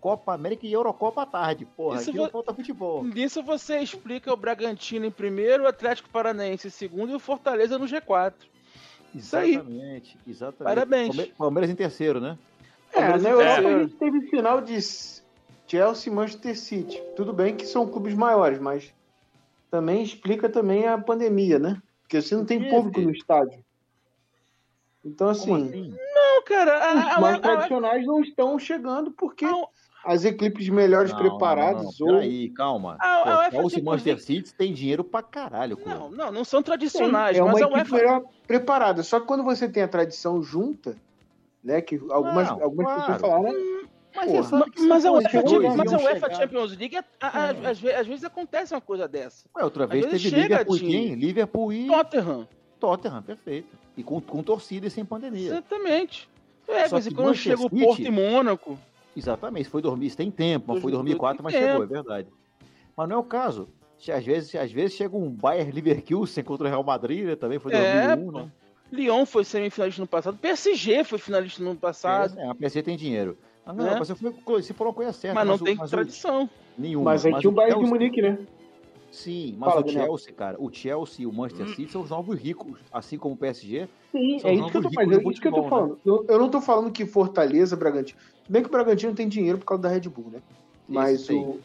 [SPEAKER 6] Copa América e Eurocopa à tarde. Porra,
[SPEAKER 4] Isso
[SPEAKER 6] aqui
[SPEAKER 4] vo-
[SPEAKER 6] não falta futebol.
[SPEAKER 4] Nisso você explica o Bragantino em primeiro, o Atlético Paranaense em segundo e o Fortaleza no G4. Isso aí.
[SPEAKER 6] Exatamente, exatamente.
[SPEAKER 4] Parabéns.
[SPEAKER 6] Palme- Palmeiras em terceiro, né?
[SPEAKER 7] É, na
[SPEAKER 4] Palmeiras em
[SPEAKER 7] Europa a gente teve final de Chelsea e Manchester City. Tudo bem que são clubes maiores, mas também explica também a pandemia, né? Porque você não tem público no estádio. Então, assim,
[SPEAKER 6] assim?
[SPEAKER 4] Não, cara, a-
[SPEAKER 7] os
[SPEAKER 4] a-
[SPEAKER 7] mais
[SPEAKER 4] a- a-
[SPEAKER 7] tradicionais não estão chegando porque
[SPEAKER 4] a-
[SPEAKER 7] as equipes melhores
[SPEAKER 6] Não,
[SPEAKER 7] preparadas
[SPEAKER 6] não, não,
[SPEAKER 7] ou
[SPEAKER 6] peraí, calma.
[SPEAKER 4] A- a
[SPEAKER 6] Pô, e
[SPEAKER 4] Champions
[SPEAKER 6] Manchester City tem dinheiro pra caralho, pô.
[SPEAKER 4] Não, não, não são
[SPEAKER 7] Sim,
[SPEAKER 4] tradicionais,
[SPEAKER 7] é uma
[SPEAKER 4] mas a
[SPEAKER 7] equipe
[SPEAKER 4] UEFA.
[SPEAKER 7] melhor preparada. Só que quando você tem a tradição junta, né? Que algumas,
[SPEAKER 6] Não,
[SPEAKER 7] algumas
[SPEAKER 6] claro.
[SPEAKER 7] pessoas falaram,
[SPEAKER 6] Mas
[SPEAKER 7] Porra.
[SPEAKER 6] você sabe que
[SPEAKER 4] Mas a UEFA, mas a UEFA Champions League, a- a- a- às, ve- às vezes acontece uma coisa dessa.
[SPEAKER 6] Ué, outra vez
[SPEAKER 4] vezes
[SPEAKER 6] teve Liverpool quem? Liverpool e
[SPEAKER 4] Tottenham,
[SPEAKER 6] Tottenham, perfeito. E com, com torcida e sem pandemia.
[SPEAKER 4] exatamente. É,
[SPEAKER 6] Só
[SPEAKER 4] mas
[SPEAKER 6] que
[SPEAKER 4] quando
[SPEAKER 6] Manchester
[SPEAKER 4] chega o
[SPEAKER 6] City-
[SPEAKER 4] Porto e Mônaco,
[SPEAKER 6] Exatamente, foi dormir, isso tem tempo, mas foi
[SPEAKER 4] Dois-
[SPEAKER 6] 2004, mas chegou, é verdade. Mas não é o caso. Às vezes, às vezes chega um Bayern Leverkusen contra o Real Madrid, né? Também foi
[SPEAKER 4] É,
[SPEAKER 6] 2001, né?
[SPEAKER 4] Lyon foi semifinalista no passado, PSG foi finalista no ano passado,
[SPEAKER 6] É, a PC tem dinheiro. Ah, não,
[SPEAKER 4] Né?
[SPEAKER 6] você, foi, você falou uma coisa certa.
[SPEAKER 4] mas não
[SPEAKER 6] o-
[SPEAKER 4] tem
[SPEAKER 6] o-
[SPEAKER 4] tradição.
[SPEAKER 6] nenhuma.
[SPEAKER 7] mas aí tinha o Bayern de Munique, né?
[SPEAKER 6] Sim, mas
[SPEAKER 7] Fala,
[SPEAKER 6] o
[SPEAKER 7] Daniel.
[SPEAKER 6] Chelsea, cara, o Chelsea e o Manchester City são os novos ricos, assim como o PSG.
[SPEAKER 7] Sim, é
[SPEAKER 6] os
[SPEAKER 7] isso que eu tô mas é isso que eu tô falando. Eu, eu não tô falando que Fortaleza, Bragantino. Bem que o Bragantino tem dinheiro por causa da Red Bull, né? Mas
[SPEAKER 6] Isso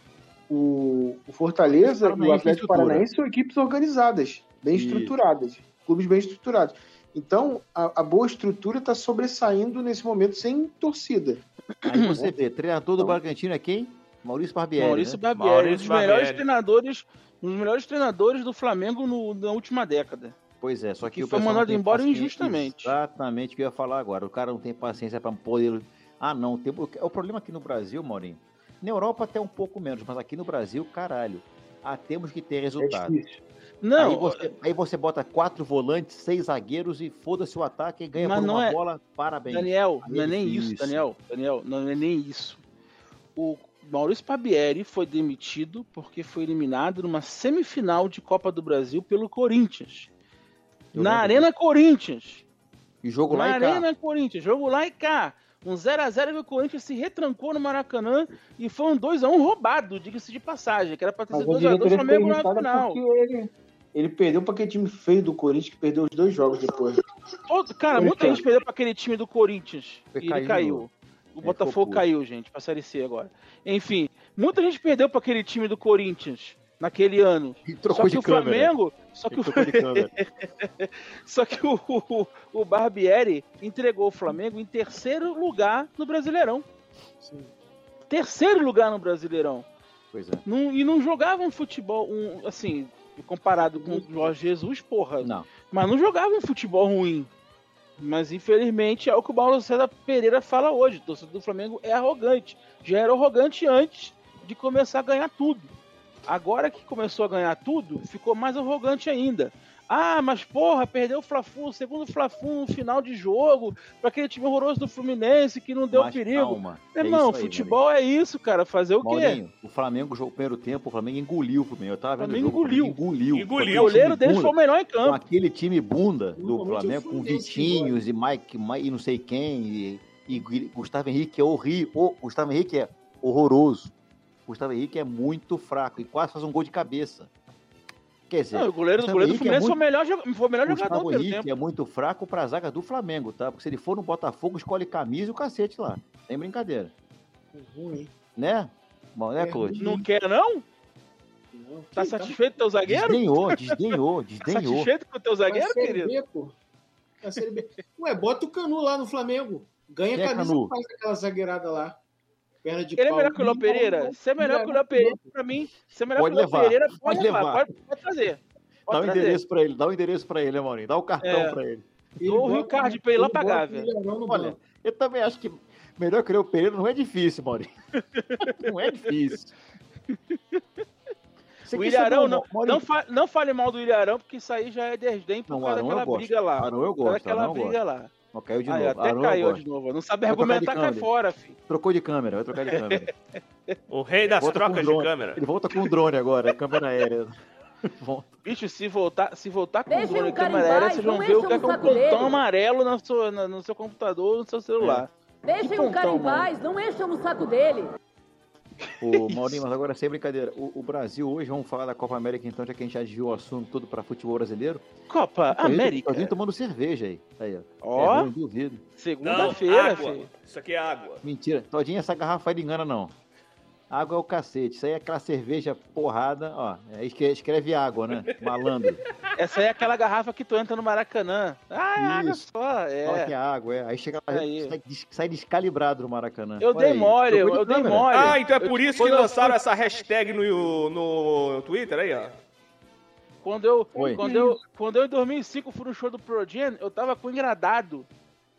[SPEAKER 7] o, o, o Fortaleza
[SPEAKER 6] O
[SPEAKER 7] e o Atlético. Paranaense são equipes organizadas, bem
[SPEAKER 6] Isso.
[SPEAKER 7] estruturadas, clubes bem estruturados. Então, a, a boa estrutura está sobressaindo nesse momento sem torcida.
[SPEAKER 6] Aí você vê, treinador do Bragantino é quem? Maurício Barbieri.
[SPEAKER 4] Maurício
[SPEAKER 6] né?
[SPEAKER 4] Barbieri, um
[SPEAKER 5] Maurício
[SPEAKER 4] dos melhores
[SPEAKER 5] Barbieri.
[SPEAKER 4] treinadores, um dos melhores treinadores do Flamengo no- na última década.
[SPEAKER 6] Pois é, só que,
[SPEAKER 4] Que
[SPEAKER 6] o
[SPEAKER 4] foi mandado embora injustamente.
[SPEAKER 6] Exatamente o que eu ia falar agora. O cara não tem paciência para poder. Ah, não. Tem... O problema aqui no Brasil, Maurinho. Na Europa até um pouco menos, mas aqui no Brasil, caralho. Ah, temos que ter
[SPEAKER 7] É
[SPEAKER 6] resultado.
[SPEAKER 7] difícil.
[SPEAKER 4] Não,
[SPEAKER 6] aí, você, aí você bota quatro volantes, seis zagueiros e foda-se o ataque e ganha
[SPEAKER 4] Mas
[SPEAKER 6] por
[SPEAKER 4] não
[SPEAKER 6] uma
[SPEAKER 4] é-
[SPEAKER 6] bola. Parabéns.
[SPEAKER 4] Daniel,
[SPEAKER 6] Aí
[SPEAKER 4] não é nem isso,
[SPEAKER 6] difícil.
[SPEAKER 4] Daniel. Daniel, não é nem isso. O Maurício Barbieri foi demitido porque foi eliminado numa semifinal de Copa do Brasil pelo Corinthians.
[SPEAKER 6] Eu
[SPEAKER 4] na
[SPEAKER 6] lembro
[SPEAKER 4] Arena Corinthians.
[SPEAKER 6] E jogo lá
[SPEAKER 4] na
[SPEAKER 6] e cá.
[SPEAKER 4] Arena Corinthians. Jogo lá e cá. Um 0x0 que o Corinthians se retrancou no Maracanã e foi um 2x1 roubado, diga-se de passagem, que era pra ter sido
[SPEAKER 7] a
[SPEAKER 4] 2x2 do
[SPEAKER 7] diretoria ficou
[SPEAKER 4] Flamengo na final.
[SPEAKER 7] porque ele, ele perdeu para aquele time feio do Corinthians que perdeu os dois jogos depois.
[SPEAKER 4] Todo- cara, muita gente perdeu pra aquele time do Corinthians.
[SPEAKER 6] Foi
[SPEAKER 4] e ele
[SPEAKER 6] caiu de
[SPEAKER 4] caiu. O
[SPEAKER 6] É,
[SPEAKER 4] Botafogo caiu, gente, pra Série C agora. Enfim, muita gente perdeu pra aquele time do Corinthians naquele ano.
[SPEAKER 6] E
[SPEAKER 4] Só
[SPEAKER 6] trocou
[SPEAKER 4] que
[SPEAKER 6] de
[SPEAKER 4] o
[SPEAKER 6] câmera.
[SPEAKER 4] Flamengo. Só que,
[SPEAKER 6] Ele
[SPEAKER 4] o, só que o, o, o Barbieri entregou o Flamengo em terceiro lugar no Brasileirão. Terceiro lugar no Brasileirão.
[SPEAKER 6] Pois é.
[SPEAKER 4] Não- e não jogava um futebol, um, assim, comparado com o Jorge Jesus, porra.
[SPEAKER 6] Não.
[SPEAKER 4] Mas não jogava um futebol ruim. Mas infelizmente é o que o Paulo César Pereira fala hoje. O torcedor do Flamengo é arrogante. Já era arrogante antes de começar a ganhar tudo. Agora que começou a ganhar tudo, ficou mais arrogante ainda. Ah, mas porra, perdeu o Fla-Flu, o segundo Fla-Flu no final de jogo, para aquele time horroroso do Fluminense que não deu
[SPEAKER 6] Mas
[SPEAKER 4] perigo.
[SPEAKER 6] Calma. É
[SPEAKER 4] irmão,
[SPEAKER 6] aí,
[SPEAKER 4] futebol é isso, cara. Fazer o quê?
[SPEAKER 6] Maurinho, o Flamengo jogou o primeiro tempo, o Flamengo engoliu o Flamengo. Eu tava vendo
[SPEAKER 4] Flamengo
[SPEAKER 6] o jogo, Flamengo
[SPEAKER 5] Engoliu.
[SPEAKER 6] engoliu.
[SPEAKER 4] O goleiro deles
[SPEAKER 6] bunda,
[SPEAKER 4] foi o melhor em
[SPEAKER 6] Com
[SPEAKER 4] campo.
[SPEAKER 6] aquele time bunda do Flamengo, com Vitinhos e Mike, Mike e não sei quem, e, e Gustavo Henrique é horrível. Gustavo Henrique é horroroso. Gustavo Henrique é muito fraco e quase faz um gol de cabeça. Quer dizer,
[SPEAKER 4] Não, o goleiro, o goleiro do
[SPEAKER 6] é
[SPEAKER 4] Fluminense foi o melhor, foi o melhor jogador
[SPEAKER 6] Henrique
[SPEAKER 4] tempo.
[SPEAKER 6] é muito fraco pra zaga do Flamengo, tá? Porque se ele for no Botafogo, escolhe camisa e o cacete lá. Sem brincadeira.
[SPEAKER 7] Ruim.
[SPEAKER 6] Né? Bom, né,
[SPEAKER 7] É
[SPEAKER 6] Claude?
[SPEAKER 4] Não quer, não?
[SPEAKER 7] Não,
[SPEAKER 4] Tá
[SPEAKER 7] que-
[SPEAKER 4] satisfeito com o teu zagueiro?
[SPEAKER 6] Desdenhou, desdenhou,
[SPEAKER 4] Tá
[SPEAKER 6] desdenhou.
[SPEAKER 4] satisfeito com o teu zagueiro,
[SPEAKER 7] Série
[SPEAKER 4] querido?
[SPEAKER 7] B, pô. B. Ué, bota o Canu lá no Flamengo. Ganha
[SPEAKER 6] Quem é
[SPEAKER 7] a camisa e faz aquela zagueirada lá. Perna de
[SPEAKER 4] Ele é
[SPEAKER 7] pau.
[SPEAKER 4] melhor que o Léo Pereira? Se é melhor que o Léo Pereira, pra mim, se é melhor
[SPEAKER 6] Pode
[SPEAKER 4] que o Léo
[SPEAKER 6] levar,
[SPEAKER 4] Pereira, pode,
[SPEAKER 6] pode
[SPEAKER 4] levar,
[SPEAKER 6] levar.
[SPEAKER 4] Pode, pode trazer.
[SPEAKER 6] Dá
[SPEAKER 4] Pode
[SPEAKER 6] o
[SPEAKER 4] trazer.
[SPEAKER 6] endereço pra ele, dá o endereço pra ele, né, Maurinho? Dá o cartão
[SPEAKER 4] É.
[SPEAKER 6] pra ele.
[SPEAKER 7] Ele
[SPEAKER 4] Dou o Rio Card pra ele lá pagar, velho.
[SPEAKER 6] Olha, eu também acho que Melhor criar o Pereira não é difícil, Maurinho. não é difícil. Você
[SPEAKER 4] O Ilharão,
[SPEAKER 6] saber,
[SPEAKER 4] não,
[SPEAKER 6] Maurinho?
[SPEAKER 4] não, fa- não fale mal do Ilharão, porque isso aí já é desdém por
[SPEAKER 6] Não,
[SPEAKER 4] causa daquela briga lá.
[SPEAKER 6] Arão eu gosto,
[SPEAKER 4] daquela briga lá.
[SPEAKER 6] Ó, caiu de
[SPEAKER 4] Aí,
[SPEAKER 6] novo.
[SPEAKER 4] até
[SPEAKER 6] Arão
[SPEAKER 4] caiu de novo. Não sabe
[SPEAKER 6] Vai
[SPEAKER 4] argumentar, cai fora, filho.
[SPEAKER 6] Trocou de câmera, vai trocar de câmera.
[SPEAKER 5] O rei das trocas de câmera.
[SPEAKER 6] Ele volta com o drone agora, câmera aérea. Volta.
[SPEAKER 4] Bicho, se voltar, se voltar com o
[SPEAKER 8] Deixem
[SPEAKER 4] drone
[SPEAKER 8] o
[SPEAKER 4] e câmera aérea, vocês vão
[SPEAKER 8] não
[SPEAKER 4] ver o que é,
[SPEAKER 8] o
[SPEAKER 4] que é um pontão amarelo no seu, no seu computador, no seu celular.
[SPEAKER 8] Deixem o cara em paz, não enchem o saco dele.
[SPEAKER 6] Ô, Maurinho, mas agora sem brincadeira. O, o Brasil hoje, vamos falar da Copa América então, já que a gente já desviou o assunto todo pra futebol brasileiro.
[SPEAKER 4] Copa
[SPEAKER 6] vendo?
[SPEAKER 4] América.
[SPEAKER 6] Vindo tomando cerveja aí. Aí, ó.
[SPEAKER 4] Ó,
[SPEAKER 6] É, não duvido.
[SPEAKER 5] Não,
[SPEAKER 4] segunda-feira, filho.
[SPEAKER 5] Isso aqui é água.
[SPEAKER 6] Mentira. Todinha, essa garrafa aí não engana, não. Água é o cacete. Isso aí é aquela cerveja porrada, ó. É, escreve, água, né? Malandro.
[SPEAKER 4] Essa aí é aquela garrafa que tu entra no Maracanã. Ah, é água só.
[SPEAKER 6] Fala que
[SPEAKER 4] É.
[SPEAKER 6] é água, é. Aí chega lá,
[SPEAKER 4] Aí.
[SPEAKER 6] sai, sai descalibrado no Maracanã.
[SPEAKER 4] Eu
[SPEAKER 6] Olha
[SPEAKER 4] dei
[SPEAKER 6] aí.
[SPEAKER 4] mole,
[SPEAKER 6] de
[SPEAKER 4] eu dei mole.
[SPEAKER 5] Ah, então é
[SPEAKER 4] Eu-
[SPEAKER 5] por isso que
[SPEAKER 4] quando eu-
[SPEAKER 5] lançaram essa hashtag no, no Twitter aí, ó.
[SPEAKER 4] Quando eu,
[SPEAKER 6] Oi.
[SPEAKER 4] quando, eu, quando eu em 2005 fui no show do Progen, eu tava com engradado.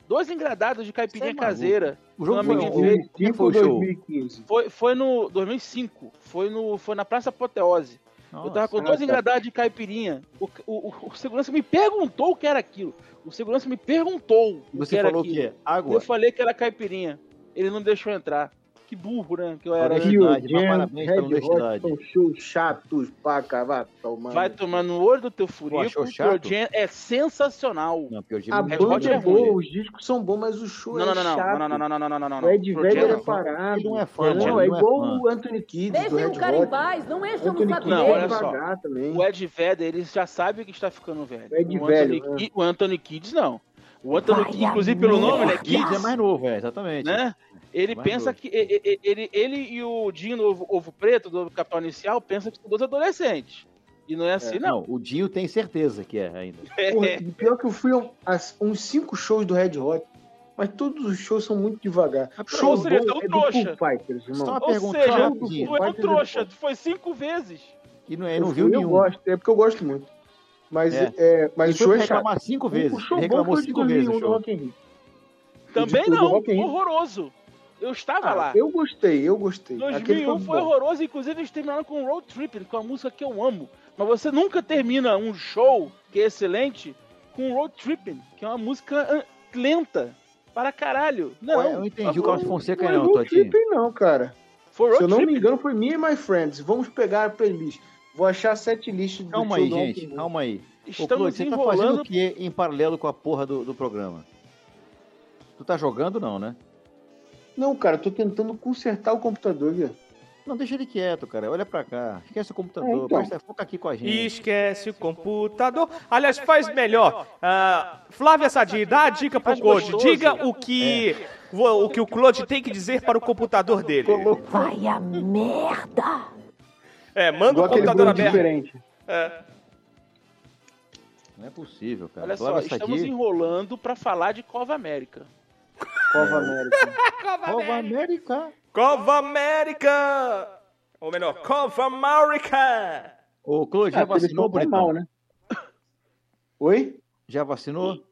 [SPEAKER 4] Dois engradados de caipirinha
[SPEAKER 6] é maluco.
[SPEAKER 4] caseira.
[SPEAKER 6] O jogo foi um- que foi o show?
[SPEAKER 7] 2015.
[SPEAKER 4] Foi, foi no 2005. Foi, no, foi na Praça Apoteose. eu tava com
[SPEAKER 7] Nossa,
[SPEAKER 4] dois
[SPEAKER 7] tá.
[SPEAKER 4] engradados de caipirinha. O, o, o- o segurança me perguntou o que era aquilo. O segurança me perguntou o
[SPEAKER 6] Você
[SPEAKER 4] que era
[SPEAKER 6] falou o
[SPEAKER 4] aquilo.
[SPEAKER 6] quê? Água?
[SPEAKER 4] Eu falei que era caipirinha. Ele não deixou entrar. Que burro, né? Que eu era
[SPEAKER 6] de
[SPEAKER 7] verdade.
[SPEAKER 6] Mas parabéns pela honestidade.
[SPEAKER 7] Show chatos pra cavar, tá tomando.
[SPEAKER 4] Vai tomar no olho do teu furico. O Pearl é sensacional.
[SPEAKER 6] Não, Pearl Jam
[SPEAKER 7] a banda é boa, os discos são bons, mas o show
[SPEAKER 4] não,
[SPEAKER 7] é
[SPEAKER 4] não, não,
[SPEAKER 7] chato.
[SPEAKER 4] Não, não, não, não, não, não, não, não.
[SPEAKER 7] Ed Vedder é,
[SPEAKER 4] é
[SPEAKER 7] parado.
[SPEAKER 6] Não é fã,
[SPEAKER 7] é,
[SPEAKER 6] não, é,
[SPEAKER 7] é
[SPEAKER 6] igual
[SPEAKER 7] o Anthony Kidd. Deixa
[SPEAKER 8] o cara em paz, não encham o saco
[SPEAKER 4] Não, olha só. O Ed Vedder, ele já sabe que está ficando velho.
[SPEAKER 7] O Ed
[SPEAKER 4] Vedder.
[SPEAKER 7] Né?
[SPEAKER 4] O Anthony Kidd, não. O Anthony,
[SPEAKER 8] Vai
[SPEAKER 4] inclusive pelo nome, é
[SPEAKER 6] Kids. é mais novo, é, exatamente.
[SPEAKER 4] Né? Ele
[SPEAKER 6] Mais
[SPEAKER 4] pensa
[SPEAKER 6] novo.
[SPEAKER 4] que. e- e- Ele, ele e o Dinho Ovo, Ovo Preto, do Capitão Inicial, pensam que são dois adolescentes. E não é assim, não.
[SPEAKER 6] Não, o Dinho tem certeza que é ainda.
[SPEAKER 7] Porra, e pior que eu fui a uns cinco shows do Red Hot, mas todos os shows são muito devagar. Show
[SPEAKER 4] ou seja,
[SPEAKER 7] bom
[SPEAKER 4] é um
[SPEAKER 7] é do
[SPEAKER 4] trouxa.
[SPEAKER 7] Foo Fighters, irmão.
[SPEAKER 6] Só uma
[SPEAKER 4] Ou
[SPEAKER 6] pergunta
[SPEAKER 4] seja. Tu é um trouxa, tu foi cinco vezes.
[SPEAKER 6] E não, ele
[SPEAKER 7] Eu
[SPEAKER 6] não viu
[SPEAKER 7] eu
[SPEAKER 6] nenhum.
[SPEAKER 7] gosto, é porque eu gosto muito. Mas,
[SPEAKER 6] É.
[SPEAKER 7] é. mas
[SPEAKER 6] Ele
[SPEAKER 7] o show é chato.
[SPEAKER 6] reclamar cinco vezes.
[SPEAKER 7] Show
[SPEAKER 6] Ele reclamou cinco vezes
[SPEAKER 7] 2001
[SPEAKER 6] o
[SPEAKER 7] do
[SPEAKER 6] show.
[SPEAKER 7] Rock in Rio.
[SPEAKER 4] Também
[SPEAKER 7] do
[SPEAKER 4] não, horroroso. Eu estava
[SPEAKER 7] Ah,
[SPEAKER 4] lá.
[SPEAKER 7] eu gostei, eu gostei. Aquele
[SPEAKER 4] 2001 foi
[SPEAKER 7] bom.
[SPEAKER 4] horroroso, inclusive eles terminaram com Road Tripping, com a música que eu amo. Mas você nunca termina um show que é excelente com Road Tripping, que é uma música ah, lenta para caralho. Não,
[SPEAKER 6] Ué, eu entendi o Carlos. Fonseca
[SPEAKER 7] Não,
[SPEAKER 6] não,
[SPEAKER 7] não
[SPEAKER 6] Todinho.
[SPEAKER 7] tripping não, cara.
[SPEAKER 4] Foi
[SPEAKER 7] Se
[SPEAKER 4] Road
[SPEAKER 7] eu não me engano, foi Me and My Friends. Vamos pegar a playlist. Vou achar sete listas do
[SPEAKER 6] Calma aí, gente. Calma aí. Ô,
[SPEAKER 4] Estamos
[SPEAKER 6] Claude, você tá fazendo
[SPEAKER 4] enrolando.
[SPEAKER 6] o que em paralelo com a porra do, do programa? Tu tá jogando não, né?
[SPEAKER 7] Não, cara, eu tô tentando consertar o computador, viu?
[SPEAKER 6] Não, deixa ele quieto, cara. Olha pra cá. Esquece o
[SPEAKER 7] É,
[SPEAKER 6] computador.
[SPEAKER 7] então.
[SPEAKER 6] Presta, foca aqui com a gente.
[SPEAKER 5] Esquece o computador. Aliás, faz melhor. Ah, Flávia Sadi, dá a dica pro
[SPEAKER 4] gostoso.
[SPEAKER 5] Diga o que, o, o que o Claude tem que dizer para o computador dele.
[SPEAKER 8] Vai a merda.
[SPEAKER 5] É, manda o computador aberto.
[SPEAKER 7] diferente.
[SPEAKER 5] É.
[SPEAKER 6] Não é possível, cara.
[SPEAKER 4] Olha só, estamos enrolando para falar de Cova América.
[SPEAKER 7] Cova América.
[SPEAKER 6] Nova América.
[SPEAKER 5] Cova América! Ou melhor, Cova América!
[SPEAKER 6] Ô, Claude, já
[SPEAKER 7] Ah,
[SPEAKER 6] vacinou,
[SPEAKER 7] estão tão
[SPEAKER 6] Bonitão?
[SPEAKER 7] mal, né? Oi?
[SPEAKER 6] Já vacinou?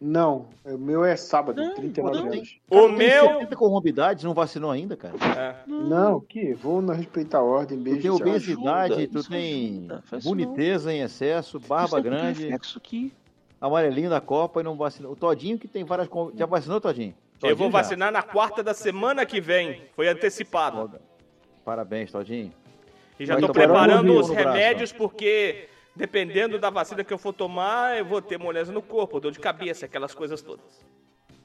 [SPEAKER 7] Não, o meu é sábado,
[SPEAKER 4] Não,
[SPEAKER 7] 39
[SPEAKER 4] não.
[SPEAKER 7] anos.
[SPEAKER 5] O
[SPEAKER 6] Cara, tem
[SPEAKER 5] meu.
[SPEAKER 6] 70 comorbidades, não vacinou ainda, cara?
[SPEAKER 5] É.
[SPEAKER 7] Não, que? Vou não respeitar a ordem,
[SPEAKER 6] Tu
[SPEAKER 7] beijo.
[SPEAKER 6] tem
[SPEAKER 7] tchau.
[SPEAKER 6] obesidade,
[SPEAKER 4] ajuda,
[SPEAKER 6] tu
[SPEAKER 4] isso
[SPEAKER 6] tem
[SPEAKER 4] isso
[SPEAKER 6] boniteza em excesso, barba
[SPEAKER 4] Isso é
[SPEAKER 6] grande,
[SPEAKER 4] reflexo aqui.
[SPEAKER 6] Amarelinho da Copa e não vacinou. O Todinho que tem várias... Já vacinou, Todinho?
[SPEAKER 5] Eu vou
[SPEAKER 6] Todinho já?
[SPEAKER 5] vacinar na quarta da semana que vem. Foi antecipado.
[SPEAKER 6] Parabéns, Todinho.
[SPEAKER 5] E já
[SPEAKER 6] tomar
[SPEAKER 5] preparando os
[SPEAKER 6] no braço,
[SPEAKER 5] remédios porque, dependendo da vacina que eu for tomar, eu vou ter moleza no corpo, dor de cabeça, aquelas coisas todas.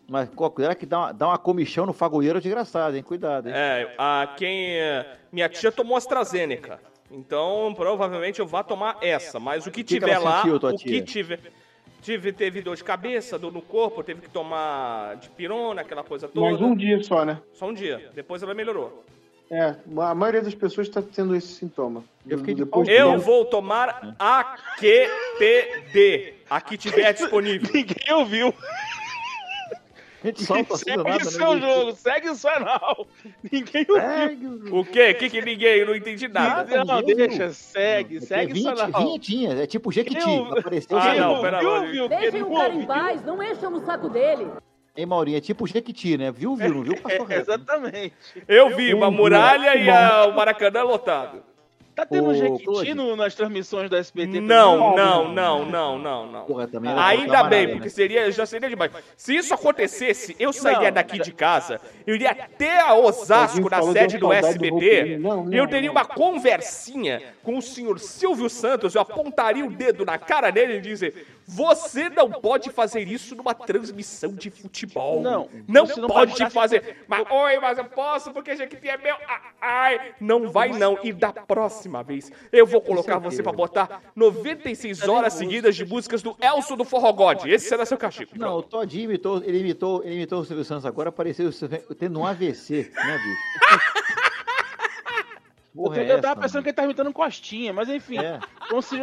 [SPEAKER 6] Mas cuidado que dá uma, dá uma comichão no fagoeiro desgraçado, hein? Cuidado, hein?
[SPEAKER 5] É, a quem. eh, Minha tia tomou AstraZeneca. Então, provavelmente eu vá tomar essa. Mas o que,
[SPEAKER 6] que
[SPEAKER 5] tiver lá,
[SPEAKER 6] sentiu, tua
[SPEAKER 5] o que tiver. Tive, teve dor de cabeça, dor no corpo, teve que tomar de pirona, aquela coisa toda.
[SPEAKER 7] Mais um dia só, né?
[SPEAKER 5] Só um dia. Depois ela melhorou.
[SPEAKER 7] É, a maioria das pessoas está tendo esse sintoma.
[SPEAKER 6] Eu fiquei de
[SPEAKER 7] Depois
[SPEAKER 5] Eu vou tomar AQTD. A que tiver disponível.
[SPEAKER 4] Ninguém ouviu.
[SPEAKER 6] A gente solta assim
[SPEAKER 4] Segue
[SPEAKER 6] nada,
[SPEAKER 4] o seu
[SPEAKER 6] né?
[SPEAKER 4] jogo, segue o seu anal. Ninguém ouviu.
[SPEAKER 6] Segue o jogo.
[SPEAKER 5] O quê? O que que ninguém? Eu não entendi nada.
[SPEAKER 4] Não,
[SPEAKER 6] ninguém
[SPEAKER 4] deixa, segue,
[SPEAKER 6] É
[SPEAKER 4] segue o
[SPEAKER 6] que é
[SPEAKER 4] seu
[SPEAKER 6] 20,
[SPEAKER 4] anal.
[SPEAKER 6] vinhetinha, é tipo Jequiti.
[SPEAKER 4] Eu-
[SPEAKER 6] Apareceu
[SPEAKER 5] Ah, não, pera lá.
[SPEAKER 8] Deixem
[SPEAKER 4] não
[SPEAKER 8] o cara em paz, não enchem o saco dele.
[SPEAKER 6] Hein, Maurinho? É tipo o Jequiti, né? Viu, viu, não viu? Passou reto. né?
[SPEAKER 4] Exatamente.
[SPEAKER 5] Eu vi uma muralha e a- o Maracanã lotado.
[SPEAKER 4] Tá tendo
[SPEAKER 6] Ô,
[SPEAKER 4] Jequiti no- nas transmissões da SBT?
[SPEAKER 5] Não, não, não, não, não, não.
[SPEAKER 6] Porra, também
[SPEAKER 5] Ainda bem,
[SPEAKER 6] né?
[SPEAKER 5] porque seria, já seria demais. Se isso acontecesse, eu sairia daqui de casa, eu iria até a Osasco, na sede
[SPEAKER 7] de
[SPEAKER 5] do SBT, e eu teria uma conversinha com o senhor Silvio Santos, eu apontaria o dedo na cara dele e dizer: Você não pode fazer isso numa transmissão de futebol.
[SPEAKER 4] Não,
[SPEAKER 5] Não
[SPEAKER 4] não
[SPEAKER 5] pode
[SPEAKER 4] pode-
[SPEAKER 5] fazer. Mas, oi, mas eu posso porque Jequiti é meu. Ah, Ai, não vai não. E da próxima vez, eu vou colocar você pra botar 96 horas seguidas de músicas do Elcio do Forrogode. Esse será seu castigo.
[SPEAKER 6] Não, o Todinho imitou, ele imitou, ele imitou o Silvio Santos agora, pareceu tendo um AVC, né, bicho?
[SPEAKER 4] Eu,
[SPEAKER 6] Porra,
[SPEAKER 4] tô-
[SPEAKER 6] é
[SPEAKER 4] eu tava
[SPEAKER 6] essa,
[SPEAKER 4] pensando que ele tava imitando Costinha, mas enfim.
[SPEAKER 6] É.
[SPEAKER 4] Como, se,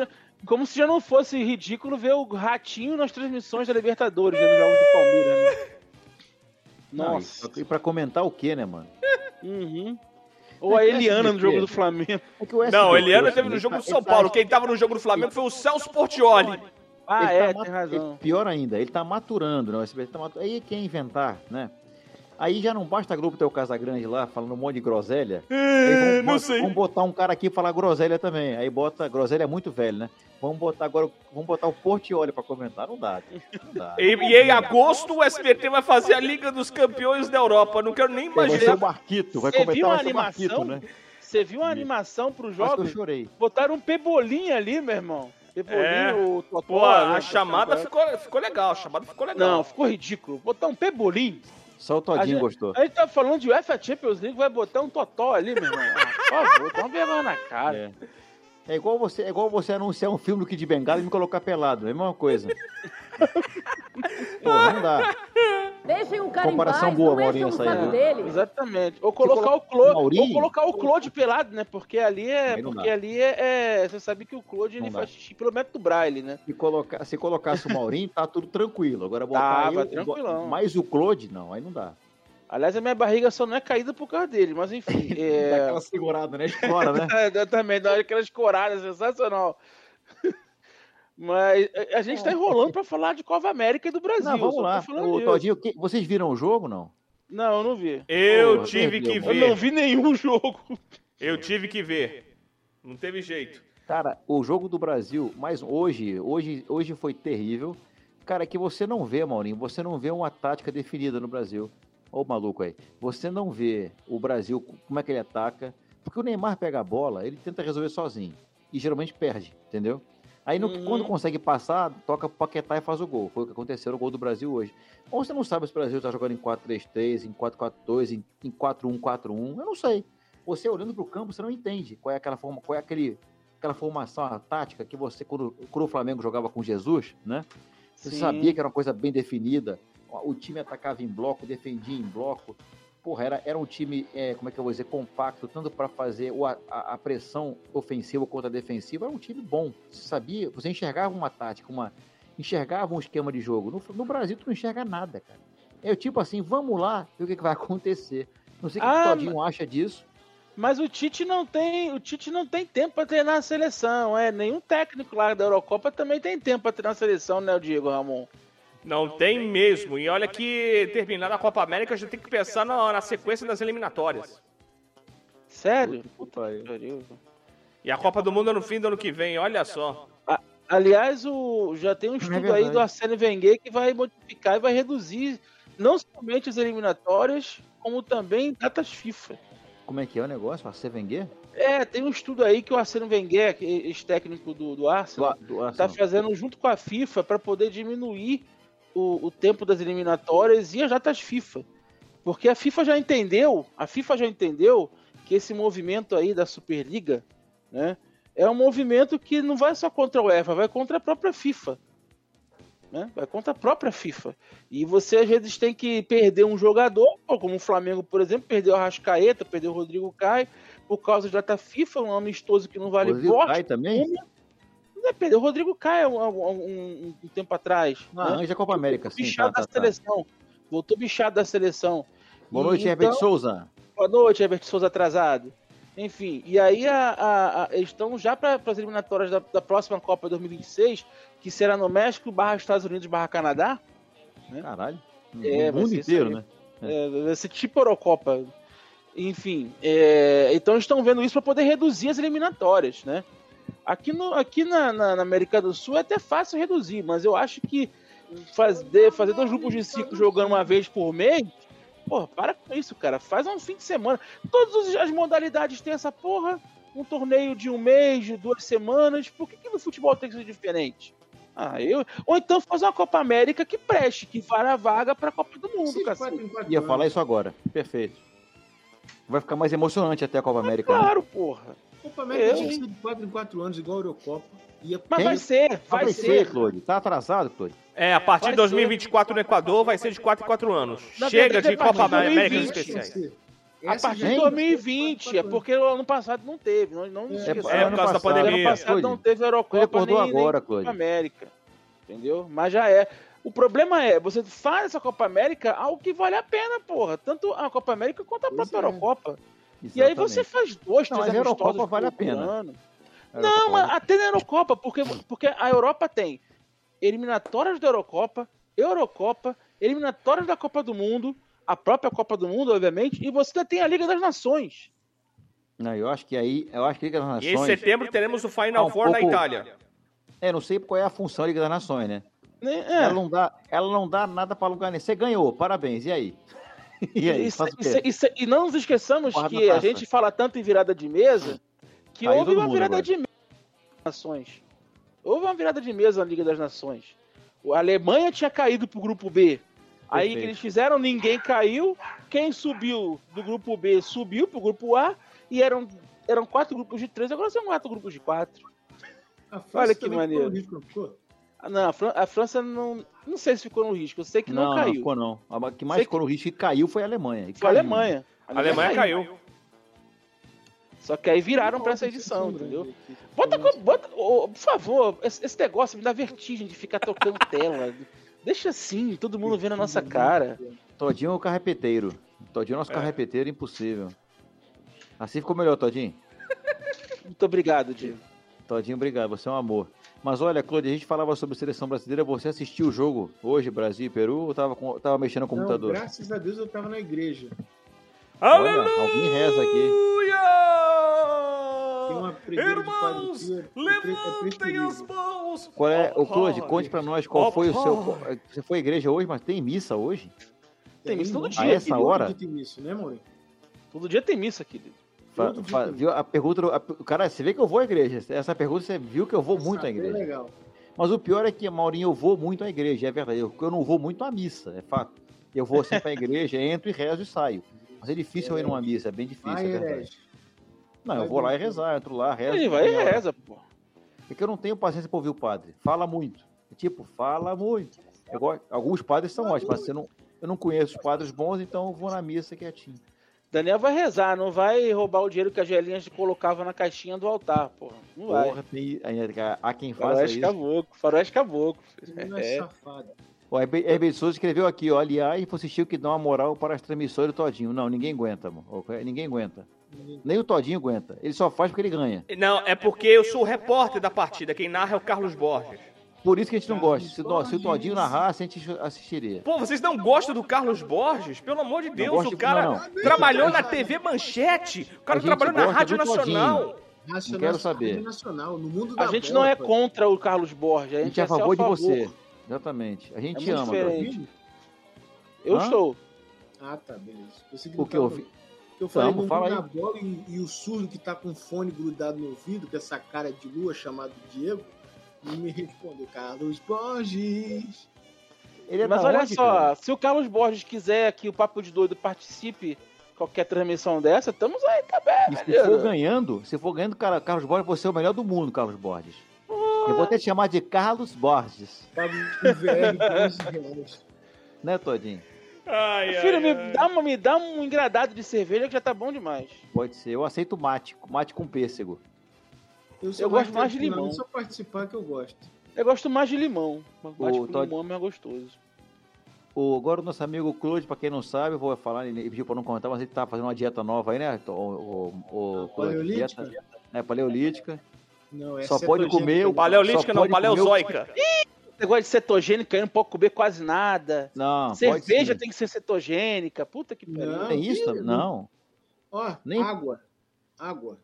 [SPEAKER 4] como se já não fosse ridículo ver o Ratinho nas transmissões da Libertadores, né, nos jogos do Palmeiras, né?
[SPEAKER 6] Não,
[SPEAKER 4] Nossa.
[SPEAKER 6] e pra comentar o quê, né, mano?
[SPEAKER 4] Uhum. Ou a Eliana no jogo do Flamengo.
[SPEAKER 6] É que o
[SPEAKER 5] Não,
[SPEAKER 6] SBT,
[SPEAKER 5] Eliana
[SPEAKER 6] assim,
[SPEAKER 5] teve no jogo
[SPEAKER 6] tá-
[SPEAKER 5] do São
[SPEAKER 6] tá-
[SPEAKER 5] Paulo. Quem tava no jogo do Flamengo foi o Celso Portioli.
[SPEAKER 4] Ah,
[SPEAKER 6] ele tá
[SPEAKER 4] é,
[SPEAKER 6] ma-
[SPEAKER 4] tem razão.
[SPEAKER 6] pior ainda, ele tá maturando, né? O SBT tá maturando. Aí quer inventar, né? Aí já não basta a Globo ter o Casagrande lá falando um monte de groselha.
[SPEAKER 5] É,
[SPEAKER 6] vamos,
[SPEAKER 5] não sei.
[SPEAKER 6] vamos botar um cara aqui e falar groselha também. Aí bota. Groselha é muito velho, né? Vamos botar agora. Vamos botar o Portioli pra comentar. Não dá. Não dá.
[SPEAKER 5] E, e em agosto o SBT vai fazer a Liga dos Campeões da Europa. Não quero nem
[SPEAKER 6] Vai ser
[SPEAKER 5] imaginar.
[SPEAKER 6] o Marquito. Vai
[SPEAKER 4] Você
[SPEAKER 6] comentar
[SPEAKER 4] viu a
[SPEAKER 6] vai ser o
[SPEAKER 4] animação?
[SPEAKER 6] Marquito, né?
[SPEAKER 4] Você viu uma animação pro
[SPEAKER 6] Acho que eu chorei.
[SPEAKER 4] Botaram um pebolinho ali, meu irmão. Pebolinho,
[SPEAKER 5] É.
[SPEAKER 4] o Totó.
[SPEAKER 5] Pô,
[SPEAKER 4] né,
[SPEAKER 5] a chamada
[SPEAKER 4] tá-
[SPEAKER 5] ficou, ficou legal. A chamada ficou legal.
[SPEAKER 4] Não, ficou ridículo. Botar um pebolinho.
[SPEAKER 6] Só o
[SPEAKER 4] A
[SPEAKER 6] Todinho
[SPEAKER 4] gente-
[SPEAKER 6] gostou.
[SPEAKER 4] A gente tá falando de UEFA Champions League, vai botar um totó ali, meu irmão. Ah, por favor, dá uma vergonha na cara.
[SPEAKER 6] É. É igual você, é igual você anunciar um filme do Kid Bengala e me colocar pelado. É a mesma coisa. Porra, não dá.
[SPEAKER 8] Deixem o cara
[SPEAKER 6] Comparação
[SPEAKER 8] em paz,
[SPEAKER 6] boa,
[SPEAKER 8] não
[SPEAKER 6] Maurinho,
[SPEAKER 8] o
[SPEAKER 6] essa aí,
[SPEAKER 8] dele.
[SPEAKER 4] Exatamente. Ou colocar
[SPEAKER 6] colo-
[SPEAKER 4] o Claude,
[SPEAKER 6] Maurinho?
[SPEAKER 4] ou colocar o Claude pelado, né? Porque ali é,
[SPEAKER 6] Aí
[SPEAKER 4] porque
[SPEAKER 6] dá.
[SPEAKER 4] ali é, é- você sabe que o Claude ele faz xixi pelo método Braille, né?
[SPEAKER 6] Se, colocar, se colocasse o Maurinho, tá tudo tranquilo. Agora botar
[SPEAKER 4] Tava
[SPEAKER 6] eu,
[SPEAKER 4] tranquilão.
[SPEAKER 6] mais o Claude, não, aí não dá.
[SPEAKER 4] Aliás, a minha barriga só não é caída por causa dele, mas enfim. É...
[SPEAKER 6] segurada, né? Explora, né?
[SPEAKER 4] É, também, dá aquelas coradas, sensacional. Mas a- gente tá enrolando pra falar de Copa América e do Brasil.
[SPEAKER 6] Não, vamos lá.
[SPEAKER 4] disso.
[SPEAKER 6] Todinho, que- vocês viram o jogo, não?
[SPEAKER 4] Não, eu não vi.
[SPEAKER 5] Eu
[SPEAKER 6] Pô,
[SPEAKER 5] tive que
[SPEAKER 6] mano.
[SPEAKER 4] Eu não
[SPEAKER 5] ver.
[SPEAKER 4] vi nenhum jogo.
[SPEAKER 5] Eu tive que ver. Não teve jeito.
[SPEAKER 6] Cara, o jogo do Brasil, mas hoje, hoje, hoje foi terrível. Cara, que você não vê, Maurinho, você não vê uma tática definida no Brasil. Ô, o maluco aí. Você não vê o Brasil, como é que ele ataca. Porque o Neymar pega a bola, ele tenta resolver sozinho. E geralmente perde, entendeu? Aí no-
[SPEAKER 4] Uhum.
[SPEAKER 6] quando consegue passar, toca pro Paquetá e faz o gol. Foi o que aconteceu no gol do Brasil hoje. Ou você não sabe se o Brasil tá jogando em 4-3-3, em 4-4-2, em, em 4-1-4-1. Eu não sei. Você olhando pro campo, você não entende qual é aquela forma, qual é aquele, aquela formação, a tática que você, quando, quando o Flamengo jogava com Jesus, né? Você
[SPEAKER 4] Sim.
[SPEAKER 6] sabia que era uma coisa bem definida. O time atacava em bloco, defendia em bloco. Porra, era, era um time, é, como é que eu vou dizer, compacto, tanto para fazer o, a, a pressão ofensiva quanto a defensiva. Era um time bom. Você sabia, você enxergava uma tática, uma, enxergava um esquema de jogo. No, no Brasil, tu não enxerga nada, cara. É tipo assim, vamos lá ver o que, que vai acontecer. Não sei o que
[SPEAKER 4] Ah,
[SPEAKER 6] o Todinho acha disso.
[SPEAKER 4] Mas o Tite não tem, o Tite não tem tempo pra treinar a seleção, é. Nenhum técnico lá da Eurocopa também tem tempo pra treinar a seleção, né, o Diego Ramon?
[SPEAKER 5] Não tem mesmo. E olha que terminada a Copa América, já tem que pensar na, na sequência das eliminatórias.
[SPEAKER 4] Sério?
[SPEAKER 6] Puta aí.
[SPEAKER 5] E a Copa do Mundo é no fim do ano que vem, olha só.
[SPEAKER 4] Aliás, o, já tem um estudo aí
[SPEAKER 6] verdade.
[SPEAKER 4] do Arsene Wenger que vai modificar e vai reduzir não somente as eliminatórias, como também datas FIFA.
[SPEAKER 6] Como é que é o negócio? Arsene Wenger?
[SPEAKER 4] É, tem um estudo aí que o Arsene Wenger, ex-técnico do, do Arsenal, tá
[SPEAKER 6] Arsenal.
[SPEAKER 4] fazendo junto com a FIFA para poder diminuir o, o tempo das eliminatórias e as datas FIFA. Porque a FIFA já entendeu, a FIFA já entendeu que esse movimento aí da Superliga, né, é um movimento que não vai só contra a UEFA, vai contra a própria FIFA. Né? Vai contra a própria FIFA. E você às vezes tem que perder um jogador, como o Flamengo, por exemplo, perdeu a Rascaeta, perdeu o Rodrigo Caio, por causa de data FIFA, um amistoso que não vale
[SPEAKER 6] Rodrigo
[SPEAKER 4] bosta.
[SPEAKER 6] Caio também?
[SPEAKER 4] O Rodrigo Caio um, um- um- um tempo atrás.
[SPEAKER 6] Ah,
[SPEAKER 4] né?
[SPEAKER 6] antes da Copa América, sim.
[SPEAKER 4] bichado
[SPEAKER 6] Tá, tá,
[SPEAKER 4] da
[SPEAKER 6] tá.
[SPEAKER 4] seleção. Voltou bichado da seleção.
[SPEAKER 6] Boa noite,
[SPEAKER 4] então-
[SPEAKER 6] Herbert Souza.
[SPEAKER 4] Boa noite, Herbert Souza atrasado. Enfim, e aí a, a- a- eles estão já para as eliminatórias da, da próxima Copa 2026, que será no México, barra Estados Unidos, barra Canadá.
[SPEAKER 6] Caralho.
[SPEAKER 4] É, vai
[SPEAKER 6] mundo inteiro, né?
[SPEAKER 4] É, vai ser tipo Eurocopa. Enfim, é, então estão vendo isso para poder reduzir as eliminatórias, né? Aqui, no, aqui na, na- na América do Sul é até fácil reduzir, mas eu acho que fazer, fazer dois grupos de cinco jogando uma vez por mês, porra, para com isso, cara. Faz um fim de semana. Todas as modalidades têm essa porra. Um torneio de um mês, de duas semanas. Por que, que no futebol tem que ser diferente? Ah, eu. Ou então fazer uma Copa América que preste, que vá a vaga pra Copa do Mundo,
[SPEAKER 7] quatro
[SPEAKER 6] Ia
[SPEAKER 7] anos.
[SPEAKER 6] falar isso agora. Perfeito. Vai ficar mais emocionante até a Copa América. né?
[SPEAKER 4] Claro, porra.
[SPEAKER 7] Copa América
[SPEAKER 4] Eu,
[SPEAKER 7] tinha que ser de 4 em 4 anos, igual a Eurocopa. Ia
[SPEAKER 4] Mas
[SPEAKER 6] Quem?
[SPEAKER 4] vai ser, vai
[SPEAKER 6] Vai
[SPEAKER 4] ser.
[SPEAKER 6] ser, Claude. Tá atrasado, Claude?
[SPEAKER 5] É, a partir
[SPEAKER 4] Vai
[SPEAKER 5] de
[SPEAKER 4] ser.
[SPEAKER 5] 2024 no Equador vai ser de 4 em 4 anos.
[SPEAKER 4] Na
[SPEAKER 5] Chega
[SPEAKER 4] verdade,
[SPEAKER 5] de
[SPEAKER 4] é a partir
[SPEAKER 5] Copa
[SPEAKER 4] de
[SPEAKER 5] América
[SPEAKER 4] 2020,
[SPEAKER 5] especiais.
[SPEAKER 4] A partir de
[SPEAKER 6] Hein?
[SPEAKER 4] 2020, é porque o ano passado não teve. Não, não
[SPEAKER 7] É,
[SPEAKER 4] esqueçamos.
[SPEAKER 5] é, por causa da pandemia.
[SPEAKER 4] ano passado não teve
[SPEAKER 6] Ele
[SPEAKER 4] Eurocopa
[SPEAKER 6] acordou
[SPEAKER 4] nem, nem
[SPEAKER 6] agora,
[SPEAKER 4] Copa
[SPEAKER 6] Claude.
[SPEAKER 4] América. Entendeu? Mas já é. O problema é, você faz essa Copa América algo que vale a pena, porra. Tanto a Copa América quanto a
[SPEAKER 7] Pois
[SPEAKER 4] própria
[SPEAKER 7] é.
[SPEAKER 4] Eurocopa. E aí você faz dois,
[SPEAKER 6] Não,
[SPEAKER 4] três
[SPEAKER 6] mas a Eurocopa vale a pena.
[SPEAKER 4] ano. Não, mas até na Eurocopa, porque, porque a Europa tem eliminatórias da Eurocopa, Eurocopa, eliminatórias da Copa do Mundo, a própria Copa do Mundo, obviamente, e você ainda tem a Liga das Nações.
[SPEAKER 6] Não, eu acho que aí, eu acho que a Liga das
[SPEAKER 5] E em
[SPEAKER 6] Nações.
[SPEAKER 5] setembro teremos o Final
[SPEAKER 6] Ah, um
[SPEAKER 5] Four na
[SPEAKER 6] pouco-
[SPEAKER 5] Itália.
[SPEAKER 6] É, não sei qual é a função da Liga das Nações, né?
[SPEAKER 4] Né?
[SPEAKER 6] Ela
[SPEAKER 4] É.
[SPEAKER 6] não dá, ela não dá nada pra lugar nenhum. Você ganhou, parabéns. E aí? E aí?
[SPEAKER 4] E,
[SPEAKER 6] Faz o
[SPEAKER 4] e-
[SPEAKER 6] quê?
[SPEAKER 4] e- e não nos esqueçamos
[SPEAKER 6] Guarda
[SPEAKER 4] que
[SPEAKER 6] a
[SPEAKER 4] gente fala tanto em virada de mesa que
[SPEAKER 6] Caiu
[SPEAKER 4] houve uma
[SPEAKER 6] mundo
[SPEAKER 4] virada
[SPEAKER 6] agora.
[SPEAKER 4] de mesa nas nações. Houve uma virada de mesa na Liga das Nações. A Alemanha tinha caído pro grupo B. Aí o que eles fizeram, ninguém caiu. Quem subiu do grupo B subiu pro grupo A. E eram, eram quatro grupos de três, agora são quatro grupos de quatro. Olha que maneiro.
[SPEAKER 7] Não?
[SPEAKER 4] Ah, Não, a, Fran- a França não. Não sei se ficou no risco, eu sei que não,
[SPEAKER 6] Não, não
[SPEAKER 4] caiu.
[SPEAKER 6] ficou não. A que mais
[SPEAKER 4] Sei
[SPEAKER 6] ficou no risco e caiu foi a Alemanha. E
[SPEAKER 4] Foi a
[SPEAKER 6] caiu.
[SPEAKER 4] Alemanha.
[SPEAKER 5] A Alemanha caiu.
[SPEAKER 4] Só que aí viraram pra essa edição, entendeu? Bota, bota ô, por favor, esse, esse negócio me dá vertigem de ficar trocando tela. Deixa assim, todo mundo vendo a nossa cara.
[SPEAKER 6] Todinho é o carrepeteiro. Todinho é o nosso carrepeteiro impossível. Assim ficou melhor, Todinho.
[SPEAKER 4] Muito obrigado, Diego.
[SPEAKER 6] Todinho, obrigado. Você é um amor. Mas olha, Claudio, a gente falava sobre seleção brasileira. Você assistiu o jogo hoje, Brasil e Peru, ou tava, com, tava mexendo no
[SPEAKER 7] Não,
[SPEAKER 6] computador?
[SPEAKER 7] graças a Deus eu tava na igreja.
[SPEAKER 6] Olha, alguém reza aqui.
[SPEAKER 7] Tem uma pregueira de
[SPEAKER 5] Irmãos,
[SPEAKER 7] é é
[SPEAKER 5] levantem as mãos.
[SPEAKER 6] Qual é,
[SPEAKER 5] Oh,
[SPEAKER 6] o Claude,
[SPEAKER 5] oh,
[SPEAKER 6] conte pra nós qual
[SPEAKER 5] oh,
[SPEAKER 6] foi o seu.
[SPEAKER 5] oh.
[SPEAKER 6] Você foi à igreja hoje, mas tem missa hoje?
[SPEAKER 4] Tem missa todo dia,
[SPEAKER 6] A essa hora?
[SPEAKER 7] Todo dia tem isso, né, Maurinho?
[SPEAKER 4] Todo dia tem missa, querido.
[SPEAKER 6] Fa- fa- viu a pergunta. a- cara, você vê que eu vou à igreja. Essa pergunta você viu que eu vou muito à
[SPEAKER 7] é
[SPEAKER 6] igreja.
[SPEAKER 7] legal.
[SPEAKER 6] Mas o pior é que, Maurinho, eu vou muito à igreja, é verdade. Eu, eu não vou muito à missa, é fato. Eu vou sempre à igreja, entro e rezo e saio. Mas é difícil eu ir numa missa, é bem difícil,
[SPEAKER 7] Vai,
[SPEAKER 6] é verdade. Não, eu vou lá e rezar, entro lá, rezo.
[SPEAKER 4] Ele vai e reza, pô.
[SPEAKER 6] É que eu não tenho paciência pra ouvir o padre. Fala muito. Tipo, fala muito. Eu gosto- alguns padres são ótimos, mas você não, eu não conheço os padres bons, então eu vou na missa quietinho.
[SPEAKER 4] Daniel vai rezar, não vai roubar o dinheiro que a Gelinhas colocava na caixinha do altar, porra. Não vai.
[SPEAKER 6] Porra, tem, há quem faça
[SPEAKER 4] Faroeste
[SPEAKER 6] isso.
[SPEAKER 4] caboclo, faroeste caboclo.
[SPEAKER 7] Não é
[SPEAKER 4] É.
[SPEAKER 7] safado.
[SPEAKER 6] O Herbe Herbe de Souza escreveu aqui, ó, aliás, você assistiu que dá uma moral para as transmissões do Todinho. Não, ninguém aguenta, mano. Ninguém aguenta. Nem o Todinho aguenta. Ele só faz porque ele ganha.
[SPEAKER 5] Não, é porque eu sou o repórter da partida. Quem narra é o Carlos Borges.
[SPEAKER 6] Por isso que a gente não gosta. Se, nó- se o Todinho narrasse, a gente assistiria.
[SPEAKER 5] Pô, vocês não gostam do Carlos Borges? Pelo amor de Deus,
[SPEAKER 6] gosto
[SPEAKER 5] o cara
[SPEAKER 6] não, não.
[SPEAKER 5] trabalhou na TV Manchete. O cara
[SPEAKER 6] A gente
[SPEAKER 5] trabalhou na Rádio. Nacional.
[SPEAKER 7] Racional,
[SPEAKER 6] quero saber.
[SPEAKER 7] Nacional, no mundo
[SPEAKER 4] A gente
[SPEAKER 7] bola,
[SPEAKER 4] não é contra o Carlos Borges, a
[SPEAKER 6] A
[SPEAKER 4] gente,
[SPEAKER 6] gente é a
[SPEAKER 4] é só
[SPEAKER 6] favor de você. Exatamente. A
[SPEAKER 4] É
[SPEAKER 6] gente
[SPEAKER 4] muito
[SPEAKER 6] ama.
[SPEAKER 4] diferente. Eu
[SPEAKER 6] Hã?
[SPEAKER 4] estou.
[SPEAKER 7] Ah, tá, beleza. Pensei
[SPEAKER 6] O que eu vi?
[SPEAKER 7] Eu falei
[SPEAKER 6] fala
[SPEAKER 7] da bola e, e o surdo que tá com o fone grudado no ouvido, com essa cara de lua chamado Diego, não me respondeu. Carlos Borges.
[SPEAKER 6] Ele é
[SPEAKER 4] Mas olha
[SPEAKER 6] onde,
[SPEAKER 4] só,
[SPEAKER 6] cara?
[SPEAKER 4] se o Carlos Borges quiser que o Papo de Doido participe qualquer transmissão dessa, estamos aí também,
[SPEAKER 6] E se for ganhando, se for ganhando, cara, Carlos Borges, você é o melhor do mundo, Carlos Borges. Eu vou até te chamar de Carlos Borges.
[SPEAKER 7] Pago VR de 11 reais.
[SPEAKER 6] Né, Todinho?
[SPEAKER 5] Ai,
[SPEAKER 4] Filho,
[SPEAKER 5] ai,
[SPEAKER 4] me
[SPEAKER 5] ai.
[SPEAKER 4] dá, uma, me dá um engradado de cerveja que já tá bom demais.
[SPEAKER 6] Pode ser. Eu aceito mate. Mate com pêssego.
[SPEAKER 7] Eu,
[SPEAKER 4] Eu gosto mais de limão.
[SPEAKER 7] Só participar que eu gosto.
[SPEAKER 4] Eu gosto mais de limão. Mas
[SPEAKER 6] Todd.
[SPEAKER 4] limão é mais gostoso.
[SPEAKER 6] O, agora o nosso amigo Claude, pra quem não sabe, eu vou falar, ele pediu pra não contar, mas ele tá fazendo uma dieta nova aí, né? O, o, o, Claude,
[SPEAKER 7] Paleolítica?
[SPEAKER 6] dieta, né, paleolítica.
[SPEAKER 7] Não, é
[SPEAKER 6] Só pode comer o-
[SPEAKER 5] Paleolítica não,
[SPEAKER 6] o-
[SPEAKER 5] paleozoica.
[SPEAKER 4] negócio de cetogênica aí não pode comer quase nada.
[SPEAKER 6] Não,
[SPEAKER 4] Cerveja tem que ser cetogênica. Puta que pariu.
[SPEAKER 7] Não.
[SPEAKER 6] Tem isso? Não.
[SPEAKER 7] Ó,
[SPEAKER 6] Nem-
[SPEAKER 7] água. Água.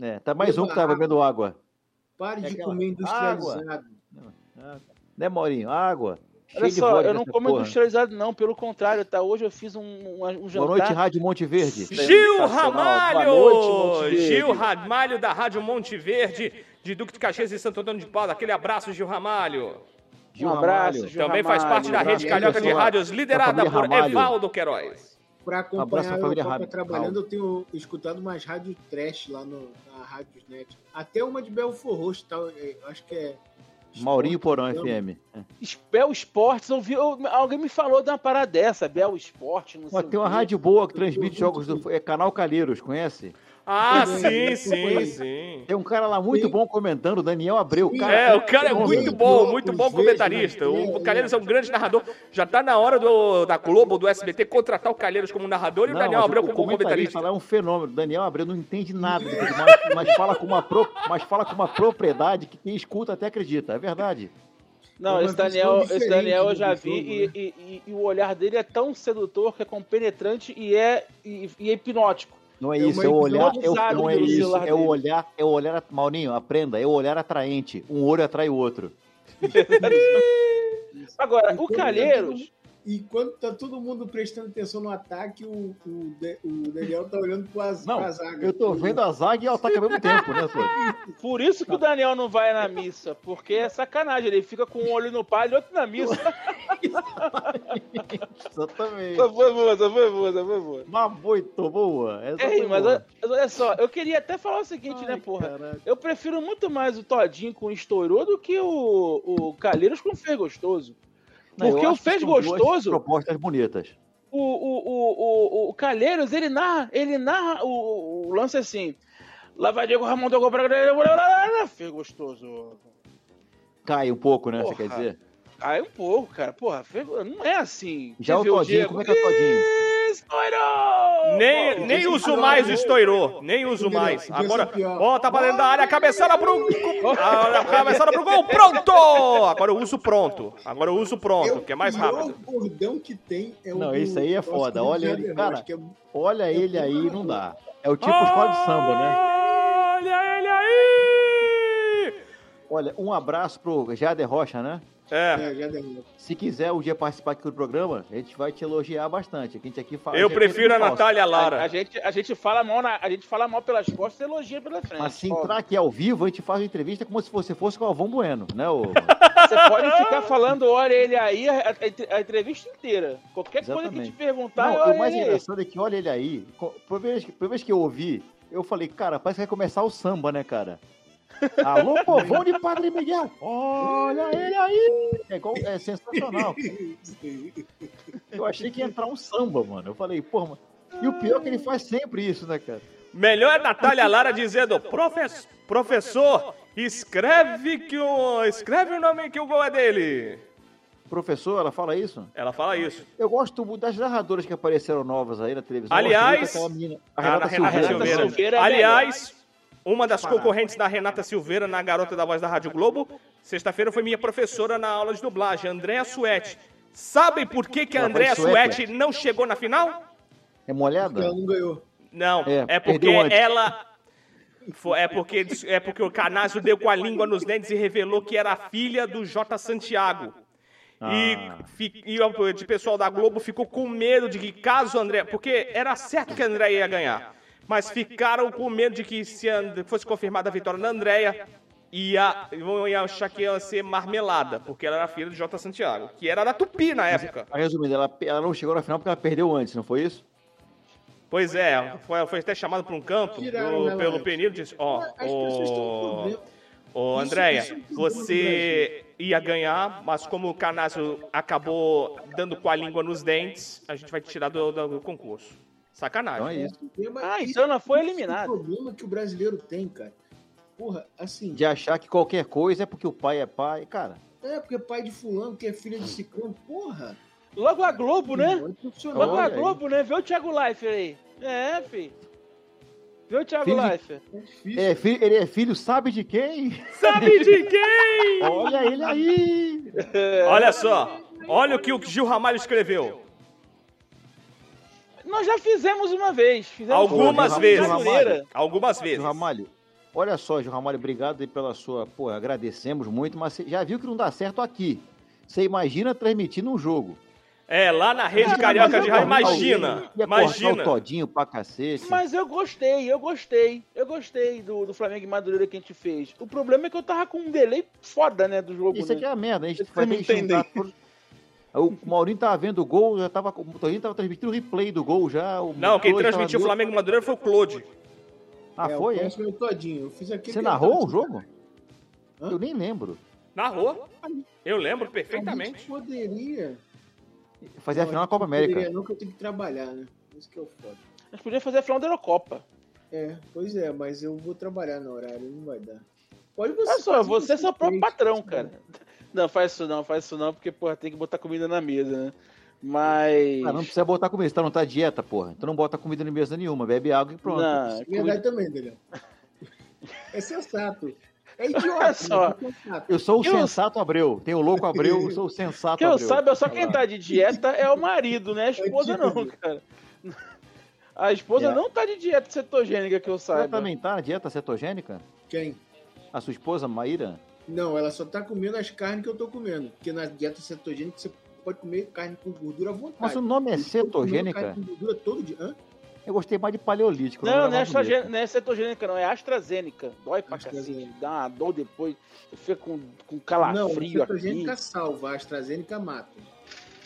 [SPEAKER 6] É, tá mais um que tá bebendo água.
[SPEAKER 7] Pare
[SPEAKER 6] É
[SPEAKER 7] de
[SPEAKER 6] aquela
[SPEAKER 7] comer industrializado.
[SPEAKER 6] Né, Maurinho? Água.
[SPEAKER 4] Olha
[SPEAKER 6] Cheio
[SPEAKER 4] só, eu não como
[SPEAKER 6] porra.
[SPEAKER 4] industrializado, não. Pelo contrário, tá? Hoje eu fiz um, um, um jantar.
[SPEAKER 6] Boa noite, Rádio Monte Verde.
[SPEAKER 5] Gil. Ramalho!
[SPEAKER 4] Noite, Monte Verde.
[SPEAKER 5] Gil Ramalho da Rádio Monte Verde, de Duque de Caxias e Santo Antônio de Paula. Aquele abraço, Gil Ramalho.
[SPEAKER 6] Gil
[SPEAKER 4] Um abraço,
[SPEAKER 6] Ramalho.
[SPEAKER 4] Gil
[SPEAKER 5] Também faz
[SPEAKER 4] Ramalho.
[SPEAKER 5] parte da rede Carioca de. Rádios, liderada por
[SPEAKER 6] Ramalho.
[SPEAKER 5] Evaldo Queiroz.
[SPEAKER 7] Pra
[SPEAKER 6] abraço
[SPEAKER 7] acompanhar o
[SPEAKER 6] família
[SPEAKER 7] Copa
[SPEAKER 6] Ra-
[SPEAKER 7] trabalhando, eu tenho escutado mais rádio trash lá no, na Rádios Net. Até uma de Belfor Roxo, tal, é, acho que é.
[SPEAKER 6] Maurinho Porão
[SPEAKER 7] Então,
[SPEAKER 6] FM.
[SPEAKER 4] Bel Esportes, eu vi, eu- alguém me falou de uma parada dessa, Bel Esporte, não sei
[SPEAKER 6] Ó,
[SPEAKER 4] o
[SPEAKER 6] tem uma rádio boa que transmite jogos do é Canal Calheiros, conhece?
[SPEAKER 5] Ah, sim, sim, sim.
[SPEAKER 6] Tem um cara lá muito
[SPEAKER 7] Sim.
[SPEAKER 6] bom comentando, Daniel Abreu. Cara,
[SPEAKER 5] É, o cara é muito bom, muito bom comentarista.
[SPEAKER 7] né?
[SPEAKER 5] O Calheiros é um grande narrador. Já tá na hora do, da Globo, do SBT, contratar o Calheiros como narrador e o
[SPEAKER 6] Não,
[SPEAKER 5] Daniel
[SPEAKER 6] mas
[SPEAKER 5] Abreu
[SPEAKER 6] o
[SPEAKER 5] como comentarista.
[SPEAKER 6] lá é um fenômeno. Daniel Abreu não entende nada, mas, mas fala com uma pro- mas fala com uma propriedade que quem escuta até acredita. É verdade.
[SPEAKER 4] Não,
[SPEAKER 7] É
[SPEAKER 4] esse Daniel, esse Daniel eu já
[SPEAKER 7] jogo,
[SPEAKER 4] vi
[SPEAKER 7] né?
[SPEAKER 4] e, e- e- e o olhar dele é tão sedutor que é compenetrante e é, e, e é hipnótico.
[SPEAKER 6] Não é
[SPEAKER 7] É
[SPEAKER 6] isso, é o olhar, é o, não é isso, é o
[SPEAKER 4] dele.
[SPEAKER 6] olhar, é o olhar, Maurinho, aprenda, é o olhar atraente. Um olho atrai o outro.
[SPEAKER 4] Agora, o Calheiros,
[SPEAKER 7] E quando tá todo mundo prestando atenção no ataque, o, o, De- o Daniel tá olhando pro az-
[SPEAKER 6] Não,
[SPEAKER 7] pra zaga.
[SPEAKER 6] Eu tô vendo a zaga e o ataque ao mesmo tempo, né, Tony?
[SPEAKER 4] por isso que o Daniel não vai na missa, porque é sacanagem, ele fica com um olho no palio e outro na missa.
[SPEAKER 6] Exatamente.
[SPEAKER 4] Essa foi boa, essa foi boa, essa foi boa.
[SPEAKER 6] Uma muito boa. Essa
[SPEAKER 4] Ei,
[SPEAKER 6] foi
[SPEAKER 4] mas
[SPEAKER 6] boa.
[SPEAKER 4] olha, mas olha só, eu queria até falar o seguinte, né,
[SPEAKER 6] Ai,
[SPEAKER 4] porra?
[SPEAKER 6] caraca.
[SPEAKER 4] Eu prefiro muito mais o Todinho com estourou do que o, o Calheiros com fez gostoso. Porque o fez gostoso,
[SPEAKER 6] propostas bonitas.
[SPEAKER 4] o, o, o, o, o Calheiros, ele narra, ele narra o, o lance assim. Lava Diego Ramon tocou pra fez gostoso.
[SPEAKER 6] Cai um pouco, né? Você
[SPEAKER 4] Porra.
[SPEAKER 6] quer dizer?
[SPEAKER 4] Aí um pouco, cara. Porra, não é assim.
[SPEAKER 6] Já
[SPEAKER 4] Você
[SPEAKER 6] o Todinho,
[SPEAKER 4] Diego,
[SPEAKER 6] como é que é o Todinho?
[SPEAKER 4] Estourou!
[SPEAKER 5] Nem,
[SPEAKER 4] Pô,
[SPEAKER 5] nem uso mais o
[SPEAKER 4] eu-
[SPEAKER 5] estourou. Nem uso
[SPEAKER 7] Entendeu?
[SPEAKER 5] mais. Agora, ó, tá pra dentro da área, cabeçada pro. a- Cabeçada pro gol, pronto! Agora eu uso pronto. Agora eu uso pronto, que é mais rápido.
[SPEAKER 7] O bordão que tem é o
[SPEAKER 6] Não,
[SPEAKER 7] do
[SPEAKER 6] isso aí é foda. Olha ele, cara.
[SPEAKER 7] É-
[SPEAKER 6] Olha ele aí, não dá. É o tipo escola de samba, né?
[SPEAKER 5] Olha ele aí!
[SPEAKER 6] Olha, um abraço pro Jader Rocha, né?
[SPEAKER 5] É,
[SPEAKER 7] É, Rocha.
[SPEAKER 6] Se quiser um dia participar aqui do programa, a gente vai te elogiar bastante. A gente aqui fala.
[SPEAKER 5] eu
[SPEAKER 6] a
[SPEAKER 5] prefiro a. Natália
[SPEAKER 4] A, a
[SPEAKER 5] Lara.
[SPEAKER 4] gente, a, gente fala mal na, a gente fala mal pelas costas e elogia pela frente.
[SPEAKER 6] Mas se entrar aqui ao vivo, a gente faz uma entrevista como se você fosse com o Alvão Bueno, né? ô?
[SPEAKER 4] Você pode ficar falando, olha ele aí, a, a- a entrevista inteira. Qualquer coisa que
[SPEAKER 6] Exatamente.
[SPEAKER 4] te perguntar,
[SPEAKER 6] Não,
[SPEAKER 4] olha
[SPEAKER 6] o mais
[SPEAKER 4] ele aí.
[SPEAKER 6] engraçado é que olha ele aí. Por vez, que- por vez que eu ouvi, eu falei, cara, parece que vai começar o samba, né, cara? Alô, povão de Padre Miguel! Olha ele aí! É, é sensacional. Eu achei que ia entrar um samba, mano. Eu falei, porra, mano. E o pior é que ele faz sempre isso, né, cara?
[SPEAKER 5] Melhor é Natália Lara dizendo: "Profes- Professor, escreve que o. Escreve o nome que o gol é dele.
[SPEAKER 6] Professor, ela fala isso?
[SPEAKER 5] Ela fala isso.
[SPEAKER 6] Eu gosto muito das narradoras que apareceram novas aí na televisão.
[SPEAKER 5] Aliás,
[SPEAKER 6] menina, a Renata
[SPEAKER 5] da Renata
[SPEAKER 6] Silveira.
[SPEAKER 5] Silveira.
[SPEAKER 4] Silveira é
[SPEAKER 5] Aliás, uma das concorrentes da Renata Silveira na Garota da Voz da Rádio Globo, sexta-feira foi minha professora na aula de dublagem, Andréa Suete. Sabem por que, que a Andréa? Suete não chegou na final?
[SPEAKER 6] É molhada?
[SPEAKER 7] Ela não ganhou.
[SPEAKER 5] Não,
[SPEAKER 6] É,
[SPEAKER 5] é, porque ela. É porque, é porque o Canásio deu com a língua nos dentes e revelou que era a filha do J. Santiago. E,
[SPEAKER 6] Ah.
[SPEAKER 5] e o pessoal da Globo ficou com medo de que caso o André. Porque era certo que a Andréia ia ganhar. Mas ficaram com medo de que se fosse confirmada a vitória da Andréia, ia, ia achar que ia ser marmelada, porque ela era filha do J. Santiago, que era da Tupi na época.
[SPEAKER 6] Resumindo, ela, ela não chegou na final porque ela perdeu antes, não foi isso?
[SPEAKER 5] Pois é, foi, foi até chamado para um campo do-
[SPEAKER 7] ela
[SPEAKER 5] pelo. Penil disse, ó, ô,
[SPEAKER 7] Isso-
[SPEAKER 5] Andréia, você ia ganhar, mas como o Canásio acabou dando com a língua nos dentes, a gente vai te tirar do, do concurso. Sacanagem.
[SPEAKER 6] Então é isso.
[SPEAKER 4] Ah,
[SPEAKER 7] isso-
[SPEAKER 4] então ela foi
[SPEAKER 7] isso
[SPEAKER 4] eliminada.
[SPEAKER 7] É o problema que o brasileiro tem, cara. Porra, assim.
[SPEAKER 6] De achar que qualquer coisa é porque o pai é pai. Cara,
[SPEAKER 7] É, porque é pai de fulano, que é filha de ciclano. Porra.
[SPEAKER 4] Logo a Globo, né?
[SPEAKER 7] É.
[SPEAKER 4] Logo a
[SPEAKER 6] Olha aí.
[SPEAKER 4] Globo, né? Vê o Thiago Life aí. É, fi. Viu, Thiago
[SPEAKER 6] Filho de-
[SPEAKER 4] Leifert?
[SPEAKER 7] É difícil.
[SPEAKER 6] É, fi- ele é filho, sabe de quem?
[SPEAKER 5] Sabe de quem?
[SPEAKER 6] Olha ele aí!
[SPEAKER 5] Olha só, olha o que o Gil Ramalho escreveu.
[SPEAKER 4] Nós já fizemos uma vez. Fizemos
[SPEAKER 5] Algumas
[SPEAKER 4] uma
[SPEAKER 5] vezes.
[SPEAKER 4] Madureira.
[SPEAKER 5] Algumas vezes.
[SPEAKER 6] Ramalho, olha só, Gil Ramalho, obrigado aí pela sua. Pô, agradecemos muito, mas você já viu que não dá certo aqui. Você imagina transmitindo um jogo.
[SPEAKER 5] É, lá na rede
[SPEAKER 4] Ah,
[SPEAKER 5] carioca de rádio, imagina.
[SPEAKER 6] Ia cortar o
[SPEAKER 5] Imagina.
[SPEAKER 6] todinho pra cacete.
[SPEAKER 4] Mas eu gostei, eu gostei. Eu gostei do, do Flamengo e Madureira que a gente fez. O problema é que eu tava com um delay foda, né, do jogo.
[SPEAKER 6] Isso
[SPEAKER 4] né?
[SPEAKER 6] aqui é a merda, a gente vai
[SPEAKER 4] não
[SPEAKER 6] ter que O Maurinho tava vendo o gol, já tava. O Torinho tava transmitindo o replay do gol já. O
[SPEAKER 5] Não, quem transmitiu o Flamengo Madureira foi o Claude.
[SPEAKER 6] Ah,
[SPEAKER 7] é,
[SPEAKER 6] foi,
[SPEAKER 7] o
[SPEAKER 6] é?
[SPEAKER 7] todinho. Eu fiz aquele
[SPEAKER 6] Você narrou o jogo?
[SPEAKER 7] Hã?
[SPEAKER 6] Eu nem lembro.
[SPEAKER 5] Narrou. Eu lembro
[SPEAKER 7] A gente
[SPEAKER 5] perfeitamente.
[SPEAKER 7] poderia.
[SPEAKER 6] Fazia a final na Copa
[SPEAKER 7] poderia
[SPEAKER 6] América.
[SPEAKER 7] Não, que eu tenho que trabalhar, né? Isso que é o foda.
[SPEAKER 4] A gente podia fazer a final da Eurocopa.
[SPEAKER 7] É, pois é, mas eu vou trabalhar no horário, não vai dar. Pode você.
[SPEAKER 4] Olha só,
[SPEAKER 7] fazer
[SPEAKER 4] você é seu próprio patrão, cara. Não, faz isso não, faz isso não, porque, porra, tem que botar comida na mesa, né? Mas.
[SPEAKER 6] Ah, não precisa botar comida, você tá, não tá dieta, porra. Então não bota comida em mesa nenhuma, bebe água e pronto.
[SPEAKER 4] Não,
[SPEAKER 7] É verdade também, Daniel. É sensato. É idiota.
[SPEAKER 4] Olha só.
[SPEAKER 7] é.
[SPEAKER 6] Eu sou o
[SPEAKER 4] Que eu-
[SPEAKER 6] sensato Abreu. Tem o louco Abreu, eu sou o sensato
[SPEAKER 4] que eu
[SPEAKER 6] Abreu.
[SPEAKER 4] saiba, só quem tá de dieta é o marido, né? A esposa não,
[SPEAKER 7] tipo-
[SPEAKER 4] cara. A esposa
[SPEAKER 6] É.
[SPEAKER 4] não tá de dieta cetogênica que eu
[SPEAKER 6] Ela
[SPEAKER 4] saiba.
[SPEAKER 6] também tá na dieta cetogênica?
[SPEAKER 7] Quem?
[SPEAKER 6] A sua esposa, Maíra?
[SPEAKER 7] Não, ela só tá comendo as carnes que eu tô comendo. Porque na dieta cetogênica você pode comer carne com gordura à vontade.
[SPEAKER 6] Mas o nome é cetogênica?
[SPEAKER 7] Carne com gordura todo dia. Hã?
[SPEAKER 6] Eu gostei mais de paleolítico.
[SPEAKER 4] Não, não é,
[SPEAKER 6] lembro
[SPEAKER 4] estrogê-
[SPEAKER 6] mesmo.
[SPEAKER 4] não é cetogênica, não, é AstraZeneca. Dói pra
[SPEAKER 7] AstraZeneca.
[SPEAKER 4] cacete, dá uma dor depois, fica com, com
[SPEAKER 7] não,
[SPEAKER 4] calafrio aqui.
[SPEAKER 7] cetogênica salva, a AstraZeneca mata.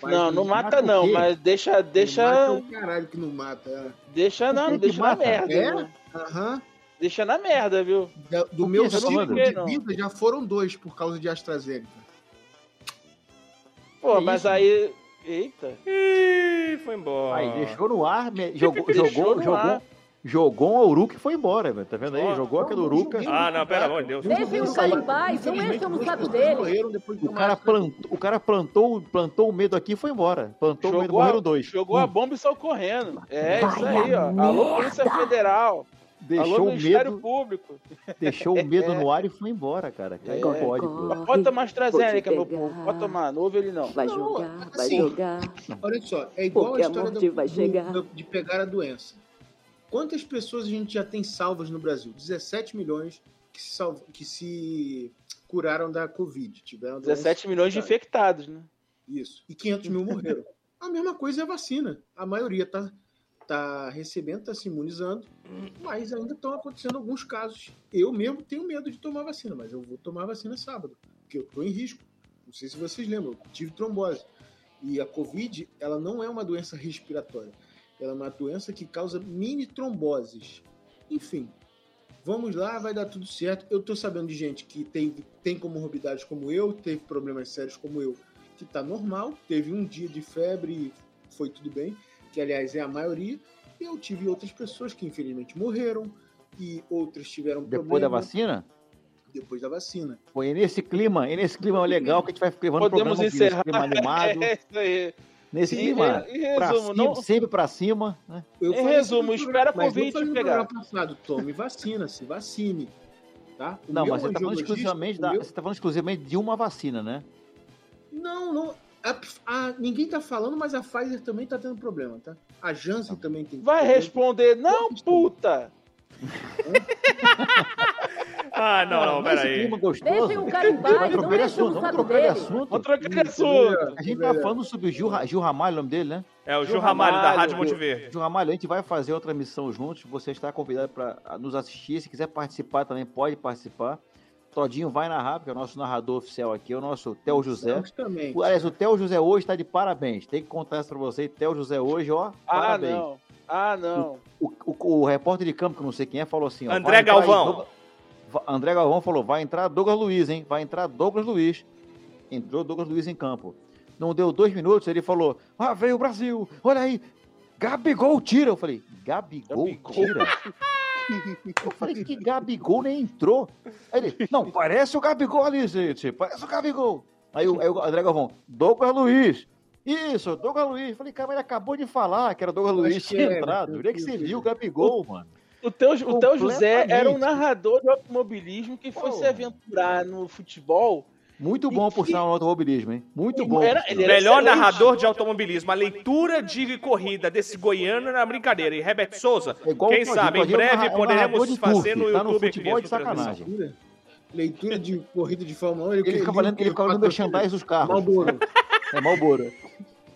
[SPEAKER 7] Faz
[SPEAKER 4] Não, não mata
[SPEAKER 6] mata
[SPEAKER 4] não, mas deixa, deixa,
[SPEAKER 7] Mata o caralho que não mata. é.
[SPEAKER 4] deixa não, deixa na merda,
[SPEAKER 7] É?
[SPEAKER 4] viu?
[SPEAKER 7] Aham.
[SPEAKER 4] Deixa na merda, viu?
[SPEAKER 7] Da- Do meu ciclo de
[SPEAKER 4] Não.
[SPEAKER 7] vida já foram dois por causa de AstraZeneca.
[SPEAKER 4] Pô,
[SPEAKER 6] Que
[SPEAKER 4] mas
[SPEAKER 6] isso?
[SPEAKER 4] aí, eita.
[SPEAKER 5] Ih, foi embora.
[SPEAKER 6] Aí deixou no ar, me- jogou,
[SPEAKER 4] Deixou
[SPEAKER 6] jogou,
[SPEAKER 4] no
[SPEAKER 6] jogou,
[SPEAKER 4] ar.
[SPEAKER 6] jogou um Uruca e foi embora, velho. Tá vendo aí? Jogou aquele
[SPEAKER 7] Não, não
[SPEAKER 6] Uruca.
[SPEAKER 7] joguei.
[SPEAKER 5] Ah, não, pera, amor de Deus.
[SPEAKER 8] Deixem o cara em paz, não
[SPEAKER 7] Infelizmente,
[SPEAKER 8] encham no
[SPEAKER 7] duas
[SPEAKER 8] saco
[SPEAKER 7] pessoas
[SPEAKER 8] dele.
[SPEAKER 6] O cara, plantou, o cara plantou, plantou o medo aqui e foi embora. Plantou o medo,
[SPEAKER 4] Jogou,
[SPEAKER 6] morreram dois.
[SPEAKER 4] jogou a bomba e saiu correndo. É
[SPEAKER 8] Vai
[SPEAKER 4] isso aí, ó. Alô, Polícia
[SPEAKER 8] merda.
[SPEAKER 4] Federal.
[SPEAKER 6] Deixou
[SPEAKER 4] Alô,
[SPEAKER 6] o
[SPEAKER 4] Ministério
[SPEAKER 6] medo,
[SPEAKER 4] Público.
[SPEAKER 6] deixou o medo no ar e foi embora, cara. Aí não
[SPEAKER 4] É.
[SPEAKER 6] pode.
[SPEAKER 4] Mas pode tomar AstraZeneca, meu povo. Pode tomar, não ouve ele não.
[SPEAKER 8] Vai
[SPEAKER 7] Não,
[SPEAKER 8] jogar, vai
[SPEAKER 7] assim,
[SPEAKER 8] jogar.
[SPEAKER 7] Olha só, é igual
[SPEAKER 8] Porque
[SPEAKER 7] a
[SPEAKER 8] a
[SPEAKER 7] história
[SPEAKER 8] morte
[SPEAKER 7] do-
[SPEAKER 8] vai
[SPEAKER 7] do-
[SPEAKER 8] chegar.
[SPEAKER 7] do- de pegar a doença. Quantas pessoas a gente já tem salvas no Brasil? 17 milhões que se, salv- que se curaram da Covid. Tiveram a doença
[SPEAKER 4] 17 milhões de infectados, né?
[SPEAKER 7] Isso. E 500 mil morreram. A mesma coisa é a vacina. A maioria tá, tá recebendo, tá se imunizando, mas ainda estão acontecendo alguns casos. Eu mesmo tenho medo de tomar vacina, mas eu vou tomar vacina sábado, porque eu tô em risco. Não sei se vocês lembram, eu tive trombose. E a Covid, ela não é uma doença respiratória. Ela é uma doença que causa mini tromboses. Enfim, vamos lá, vai dar tudo certo. Eu tô sabendo de gente que teve, tem comorbidades como eu, teve problemas sérios como eu, que tá normal, teve um dia de febre e foi tudo bem, que aliás é a maioria. E eu tive outras pessoas que infelizmente morreram e outras tiveram
[SPEAKER 6] Depois
[SPEAKER 7] problema
[SPEAKER 6] da vacina?
[SPEAKER 7] depois da vacina.
[SPEAKER 6] Foi é nesse clima, é nesse clima legal que a gente vai levando o
[SPEAKER 4] Podemos
[SPEAKER 6] programa aqui,
[SPEAKER 4] encerrar.
[SPEAKER 6] nesse clima animado,
[SPEAKER 4] É isso aí.
[SPEAKER 6] nesse
[SPEAKER 4] Em,
[SPEAKER 6] clima
[SPEAKER 4] em
[SPEAKER 6] pra
[SPEAKER 4] resumo,
[SPEAKER 6] cima,
[SPEAKER 4] não,
[SPEAKER 6] sempre pra cima, né?
[SPEAKER 7] Eu
[SPEAKER 4] Em resumo, espera
[SPEAKER 7] no
[SPEAKER 4] pegar.
[SPEAKER 7] passado, tome vacina, se vacine. Tá? O
[SPEAKER 6] Não, mas você tá falando
[SPEAKER 7] angiologista,
[SPEAKER 6] exclusivamente da,
[SPEAKER 7] meu-
[SPEAKER 6] você tá falando exclusivamente de uma vacina, né?
[SPEAKER 7] Não, não. A, a- ninguém tá falando, mas a Pfizer também tá tendo problema, tá? A Janssen
[SPEAKER 6] Tá
[SPEAKER 7] também tem
[SPEAKER 4] vai
[SPEAKER 7] problema.
[SPEAKER 4] responder, não, puta!
[SPEAKER 5] Ah, não, não, peraí.
[SPEAKER 6] clima gostoso.
[SPEAKER 8] Deixem o cara em
[SPEAKER 6] Vamos
[SPEAKER 8] paz, não
[SPEAKER 6] trocar de
[SPEAKER 8] enchem
[SPEAKER 6] assunto, vamos
[SPEAKER 8] saco
[SPEAKER 6] trocar de
[SPEAKER 8] dele.
[SPEAKER 6] assunto.
[SPEAKER 4] Vamos trocar de
[SPEAKER 7] Isso,
[SPEAKER 4] assunto.
[SPEAKER 6] A gente tava falando sobre o Gil, Gil Ramalho, o nome dele, né?
[SPEAKER 5] É o
[SPEAKER 4] Gil
[SPEAKER 5] Gil Ramalho da
[SPEAKER 4] Ramalho,
[SPEAKER 5] Rádio
[SPEAKER 4] Gil.
[SPEAKER 5] Monte Verde.
[SPEAKER 6] Gil Ramalho, a gente vai fazer outra missão juntos. Você está convidado para nos assistir. Se quiser participar também, pode participar. Todinho vai narrar, porque é o nosso narrador oficial aqui, é o nosso Theo José. O- Aliás, o Theo José hoje está de parabéns. Tem que contar isso para você. Theo José hoje, ó,
[SPEAKER 4] Ah,
[SPEAKER 6] parabéns.
[SPEAKER 4] não. Ah, não.
[SPEAKER 6] O, o- o repórter de campo, que eu não sei quem é, falou assim: ó,
[SPEAKER 5] André
[SPEAKER 6] aí
[SPEAKER 5] Galvão.
[SPEAKER 6] Va- André Galvão falou: vai entrar Douglas Luiz, hein? Vai entrar Douglas Luiz. Entrou Douglas Luiz em campo. Não deu dois minutos, ele falou: ah, veio o Brasil, olha aí. Gabigol tira. Eu falei: Gabigol,
[SPEAKER 4] Gabigol.
[SPEAKER 6] tira? Eu falei que Gabigol nem entrou. Aí ele, não, parece o Gabigol ali, gente. Parece o Gabigol. Aí o, aí o André Galvão, Douglas Luiz. Isso, Douglas Luiz. Falei, cara, mas ele acabou de falar que era Douglas Luiz
[SPEAKER 7] que
[SPEAKER 6] tinha
[SPEAKER 7] é,
[SPEAKER 6] entrado. Eu queria que você viu o Gabigol, mano.
[SPEAKER 4] O teu, o teu José era um narrador de automobilismo que foi se aventurar no futebol.
[SPEAKER 6] Muito
[SPEAKER 4] E
[SPEAKER 6] bom por
[SPEAKER 4] que-
[SPEAKER 6] sinal no automobilismo, hein? Muito
[SPEAKER 4] E
[SPEAKER 6] bom.
[SPEAKER 4] era-
[SPEAKER 6] por
[SPEAKER 4] ele era
[SPEAKER 5] Melhor
[SPEAKER 4] excelente.
[SPEAKER 5] narrador de automobilismo. A leitura de corrida desse goiano era brincadeira. E Herbert Souza,
[SPEAKER 6] É igual
[SPEAKER 5] quem sabe, em breve
[SPEAKER 6] é um
[SPEAKER 5] poderemos fazer no
[SPEAKER 6] tá no
[SPEAKER 5] YouTube.
[SPEAKER 6] futebol
[SPEAKER 5] aqui
[SPEAKER 6] de sacanagem.
[SPEAKER 7] Leitura, leitura de corrida de Fórmula 1.
[SPEAKER 6] Ele fica falando, ele fica falando do merchandise dos carros.
[SPEAKER 7] Malboro.
[SPEAKER 6] É Malboro.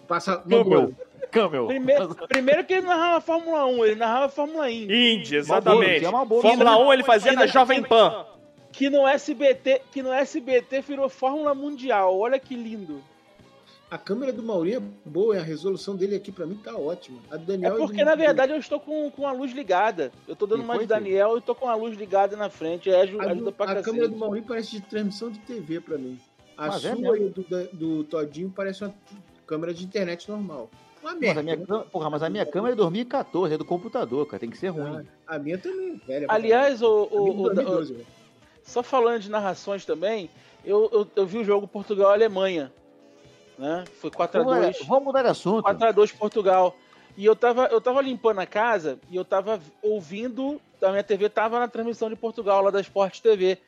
[SPEAKER 7] Passa. Malboro.
[SPEAKER 6] Camel.
[SPEAKER 4] Primeiro, primeiro que ele narrava Fórmula 1, ele narrava Fórmula Indy.
[SPEAKER 5] Indy, exatamente.
[SPEAKER 6] tinha Marlboro.
[SPEAKER 5] Fórmula 1 ele fazia na Jovem Pan.
[SPEAKER 4] Que no SBT, que no SBT virou Fórmula Mundial. Olha que lindo.
[SPEAKER 7] A câmera do Mauri é boa, e a resolução dele aqui pra mim tá ótima. A do
[SPEAKER 4] É
[SPEAKER 7] Daniel
[SPEAKER 4] porque,
[SPEAKER 7] do-
[SPEAKER 4] na verdade, eu estou com, com a luz ligada. Eu tô dando
[SPEAKER 6] E
[SPEAKER 4] uma de Daniel e tô com a luz ligada na frente. Aí ajuda,
[SPEAKER 7] A,
[SPEAKER 4] ajuda pra
[SPEAKER 7] a
[SPEAKER 4] cacete.
[SPEAKER 7] câmera do Mauri parece de transmissão de TV pra mim. A
[SPEAKER 6] Mas é
[SPEAKER 7] sua
[SPEAKER 6] mesmo.
[SPEAKER 7] e a do, do Todinho parece uma câmera de internet normal. Uma
[SPEAKER 6] Mas a, minha,
[SPEAKER 7] né?
[SPEAKER 6] câmera- porra, mas a minha câmera é 2014, é do computador, cara. Tem que ser ruim.
[SPEAKER 7] A minha também, velha. pra
[SPEAKER 4] Aliás, o, o,
[SPEAKER 7] é
[SPEAKER 4] o-
[SPEAKER 7] 2012, velho.
[SPEAKER 4] Só falando de narrações também, eu, eu, eu vi o jogo Portugal-Alemanha. Né? Foi 4x2.
[SPEAKER 6] Vamos, vamos mudar de assunto.
[SPEAKER 4] 4x2 Portugal. E eu tava, eu tava limpando a casa e eu tava ouvindo. A minha TV tava na transmissão de Portugal, lá da Sport TV.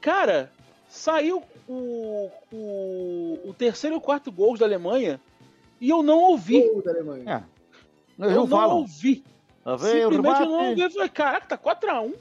[SPEAKER 4] Cara, saiu o, o, o terceiro e o quarto gols da Alemanha e eu não ouvi.
[SPEAKER 7] Gol da Alemanha.
[SPEAKER 6] É.
[SPEAKER 4] Eu
[SPEAKER 6] não
[SPEAKER 4] não ouvi.
[SPEAKER 6] O
[SPEAKER 4] Simplesmente eu não ouvi. Eu falei, caraca, tá 4x1.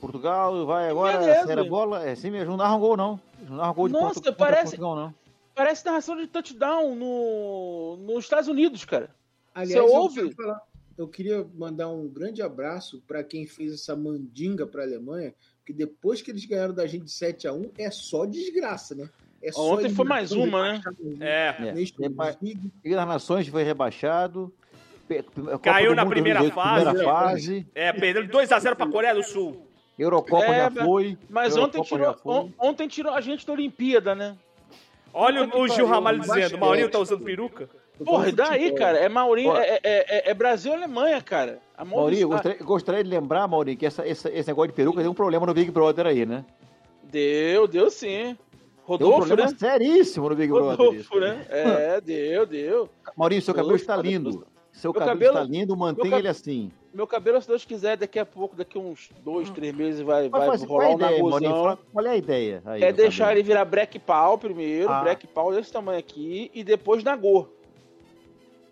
[SPEAKER 6] Portugal vai agora,
[SPEAKER 4] Beleza.
[SPEAKER 6] era a bola. É assim mesmo, não narram gol não. Não narram gol de
[SPEAKER 4] Nossa, parece-
[SPEAKER 6] Portugal, não.
[SPEAKER 4] Parece narração de touchdown no, nos Estados Unidos, cara.
[SPEAKER 7] Aliás,
[SPEAKER 4] Você
[SPEAKER 7] eu,
[SPEAKER 4] ouve?
[SPEAKER 7] quero falar- eu queria mandar um grande abraço para quem fez essa mandinga para a Alemanha, que depois que eles ganharam da gente de 7 a 1 é só desgraça, né? É só
[SPEAKER 4] Ontem foi mais uma, né?
[SPEAKER 5] É.
[SPEAKER 6] É.
[SPEAKER 7] League.
[SPEAKER 6] Liga das Nações foi rebaixado.
[SPEAKER 5] Caiu na primeira
[SPEAKER 6] 2018,
[SPEAKER 5] fase.
[SPEAKER 6] Primeira fase.
[SPEAKER 5] É, perdeu 2x0 pra Coreia do Sul.
[SPEAKER 6] Eurocopa
[SPEAKER 4] É,
[SPEAKER 6] já foi.
[SPEAKER 4] Mas
[SPEAKER 6] Eurocopa
[SPEAKER 4] ontem tirou, on- ontem tirou a gente da Olimpíada, né?
[SPEAKER 5] Olha o, o Gil Ramalho dizendo, Maurinho tá usando peruca?
[SPEAKER 4] Porra, e daí, cara? É Maurinho, é, é, é- é Brasil e Alemanha, cara. A
[SPEAKER 6] Maurinho, gostaria, gostaria de lembrar, Maurinho, que essa, essa- esse negócio de peruca deu um problema no Big Brother aí, né?
[SPEAKER 4] Deu, deu sim.
[SPEAKER 6] Deu um
[SPEAKER 4] Rodolfo,
[SPEAKER 6] problema
[SPEAKER 4] né?
[SPEAKER 6] seríssimo no Big Brother.
[SPEAKER 4] Rodolfo, né? É, deu, deu.
[SPEAKER 6] Maurinho, seu cabelo está
[SPEAKER 4] Rodolfo,
[SPEAKER 6] lindo. Seu cabelo,
[SPEAKER 4] cabelo-
[SPEAKER 6] está lindo, mantenha ele assim.
[SPEAKER 4] Meu cabelo, se Deus quiser, daqui a pouco, daqui uns dois, três meses, vai,
[SPEAKER 6] Mas
[SPEAKER 4] vai
[SPEAKER 6] qual é
[SPEAKER 4] rolar
[SPEAKER 6] a
[SPEAKER 4] um.
[SPEAKER 6] Fala- Qual é a ideia? Aí,
[SPEAKER 4] É deixar
[SPEAKER 6] cabelo?
[SPEAKER 4] ele virar black pau primeiro,
[SPEAKER 6] Ah.
[SPEAKER 4] black pau desse tamanho aqui, e depois nagô.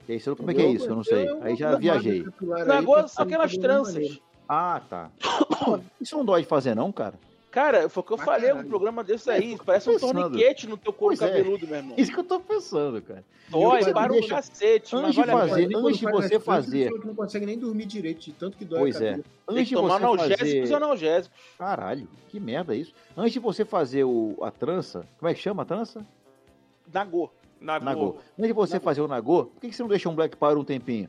[SPEAKER 6] E aí, você- como é que é isso? Eu não sei.
[SPEAKER 7] Eu-
[SPEAKER 6] Aí já viajei.
[SPEAKER 4] Nagô são aquelas
[SPEAKER 7] de alguma
[SPEAKER 4] tranças.
[SPEAKER 6] Ah, tá. Isso não dói de fazer, não, cara?
[SPEAKER 4] Cara, foi o que eu falei, um
[SPEAKER 7] caralho.
[SPEAKER 4] programa desse aí.
[SPEAKER 6] É, tô
[SPEAKER 4] Parece um torniquete no teu couro
[SPEAKER 6] Pois é.
[SPEAKER 4] cabeludo, meu irmão.
[SPEAKER 6] Isso que eu tô pensando, cara.
[SPEAKER 4] Dói, para o
[SPEAKER 6] deixa-
[SPEAKER 4] cacete,
[SPEAKER 6] antes de fazer- antes de você fazer-
[SPEAKER 7] que não consegue nem dormir direito, de tanto que dói
[SPEAKER 6] Pois é. Antes
[SPEAKER 4] que
[SPEAKER 6] de
[SPEAKER 4] tomar
[SPEAKER 6] você
[SPEAKER 4] analgésicos e
[SPEAKER 6] fazer...
[SPEAKER 4] analgésicos.
[SPEAKER 6] Caralho, que merda isso. Antes de você fazer o, a trança, como é que chama a trança?
[SPEAKER 4] Nagô.
[SPEAKER 5] Nagô.
[SPEAKER 6] Nagô. Antes de você fazer o nagô, por que que você não deixa um Black Power um tempinho?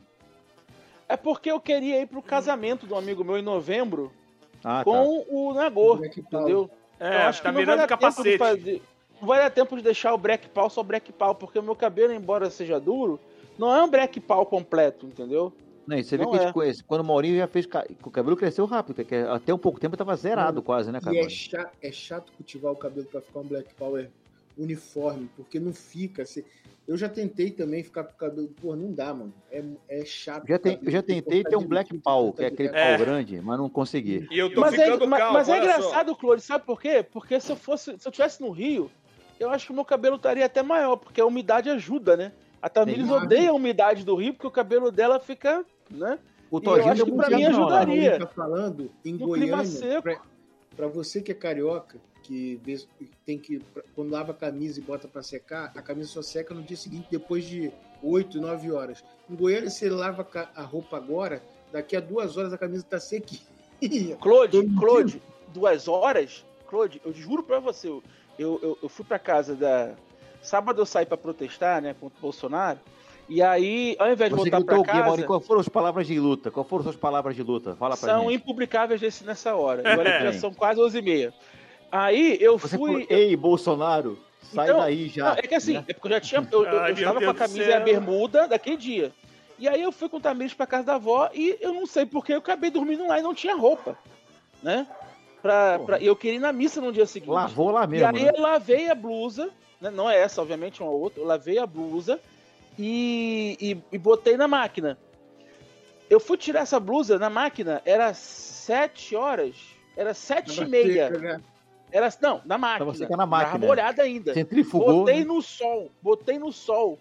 [SPEAKER 4] É porque eu queria ir pro casamento de um amigo meu em novembro
[SPEAKER 6] Ah, tá.
[SPEAKER 4] com o Nagô,
[SPEAKER 7] Black Power.
[SPEAKER 4] entendeu?
[SPEAKER 5] É,
[SPEAKER 4] eu acho
[SPEAKER 5] tá
[SPEAKER 4] que não
[SPEAKER 5] mirando
[SPEAKER 4] vai
[SPEAKER 5] o
[SPEAKER 4] dar tempo de
[SPEAKER 5] capacete.
[SPEAKER 4] fazer. Não vai dar tempo de deixar o black pau só black pau, porque o meu cabelo, embora seja duro, não é um black pau completo, entendeu?
[SPEAKER 6] Não, você vê
[SPEAKER 4] Não
[SPEAKER 6] que a gente
[SPEAKER 4] é.
[SPEAKER 6] conhece. Quando o Maurinho já fez. O cabelo cresceu rápido, porque até um pouco tempo tava zerado quase, né, cara?
[SPEAKER 7] E é chato, é chato cultivar o cabelo pra ficar um Black Power uniforme, porque não fica. se- Eu já tentei também ficar com o cabelo. Pô, não dá, mano. É, é chato.
[SPEAKER 6] Já, tem- eu já tentei ter um Black Pau, que é aquele pau
[SPEAKER 5] É.
[SPEAKER 6] grande, mas não consegui.
[SPEAKER 5] E eu tô
[SPEAKER 4] Mas é,
[SPEAKER 5] ficando
[SPEAKER 4] mas,
[SPEAKER 5] calvo,
[SPEAKER 4] mas é
[SPEAKER 5] só.
[SPEAKER 4] engraçado, Clore, sabe por quê? Porque se eu fosse, se eu tivesse no Rio, eu acho que o meu cabelo estaria até maior, porque a umidade ajuda, né? A Tamires odeia a umidade do Rio, porque o cabelo dela fica, né?
[SPEAKER 6] O
[SPEAKER 4] eu
[SPEAKER 6] Todinho
[SPEAKER 4] acho que
[SPEAKER 6] deu
[SPEAKER 4] pra mim ajudaria.
[SPEAKER 7] Tá falando em
[SPEAKER 4] No clima
[SPEAKER 7] Goiânia,
[SPEAKER 4] seco.
[SPEAKER 7] pra, pra você que é carioca, que tem que, quando lava a camisa e bota pra secar, a camisa só seca no dia seguinte, depois de 8, 9 horas. Em Goiânia, você lava a roupa agora, daqui a duas horas a camisa tá sequinha.
[SPEAKER 4] Claude. Claude, duas horas? Claude, eu juro pra você, eu, eu, eu fui pra casa da. Sábado eu saí pra protestar, né, contra o Bolsonaro. E aí, ao invés de
[SPEAKER 6] Você
[SPEAKER 4] voltar
[SPEAKER 6] gritou
[SPEAKER 4] pra
[SPEAKER 6] o
[SPEAKER 4] casa,
[SPEAKER 6] Maurinho? Qual foram as palavras de luta? Qual foram as suas palavras de luta? Fala pra
[SPEAKER 4] são
[SPEAKER 6] gente.
[SPEAKER 4] impublicáveis nessa hora. E que já são quase 11h30. Aí eu
[SPEAKER 6] Você
[SPEAKER 4] fui.
[SPEAKER 6] falou, ei, Bolsonaro, sai
[SPEAKER 4] Então,
[SPEAKER 6] daí já.
[SPEAKER 4] Não, é que assim,
[SPEAKER 6] né?
[SPEAKER 4] é porque eu já tinha. Eu, eu,
[SPEAKER 5] Ai,
[SPEAKER 4] eu estava com a camisa e a bermuda daquele dia. E aí eu fui com o Tamires pra casa da avó e eu não sei porque eu acabei dormindo lá e não tinha roupa. Né? Pra, pra, e eu queria ir na missa no dia seguinte.
[SPEAKER 6] Lavou lá
[SPEAKER 4] E
[SPEAKER 6] mesmo.
[SPEAKER 4] aí
[SPEAKER 6] né?
[SPEAKER 4] eu lavei a blusa, né? não é essa, obviamente, uma outra. Eu lavei a blusa e, e, e botei na máquina. Eu fui tirar essa blusa na máquina, era sete horas, era sete e meia.
[SPEAKER 7] seca, né?
[SPEAKER 4] Era, não, na máquina.
[SPEAKER 6] Seca na
[SPEAKER 4] Tava
[SPEAKER 6] máquina.
[SPEAKER 4] molhada ainda.
[SPEAKER 6] Centrifugou,
[SPEAKER 4] Botei
[SPEAKER 6] né?
[SPEAKER 4] no sol, botei no sol.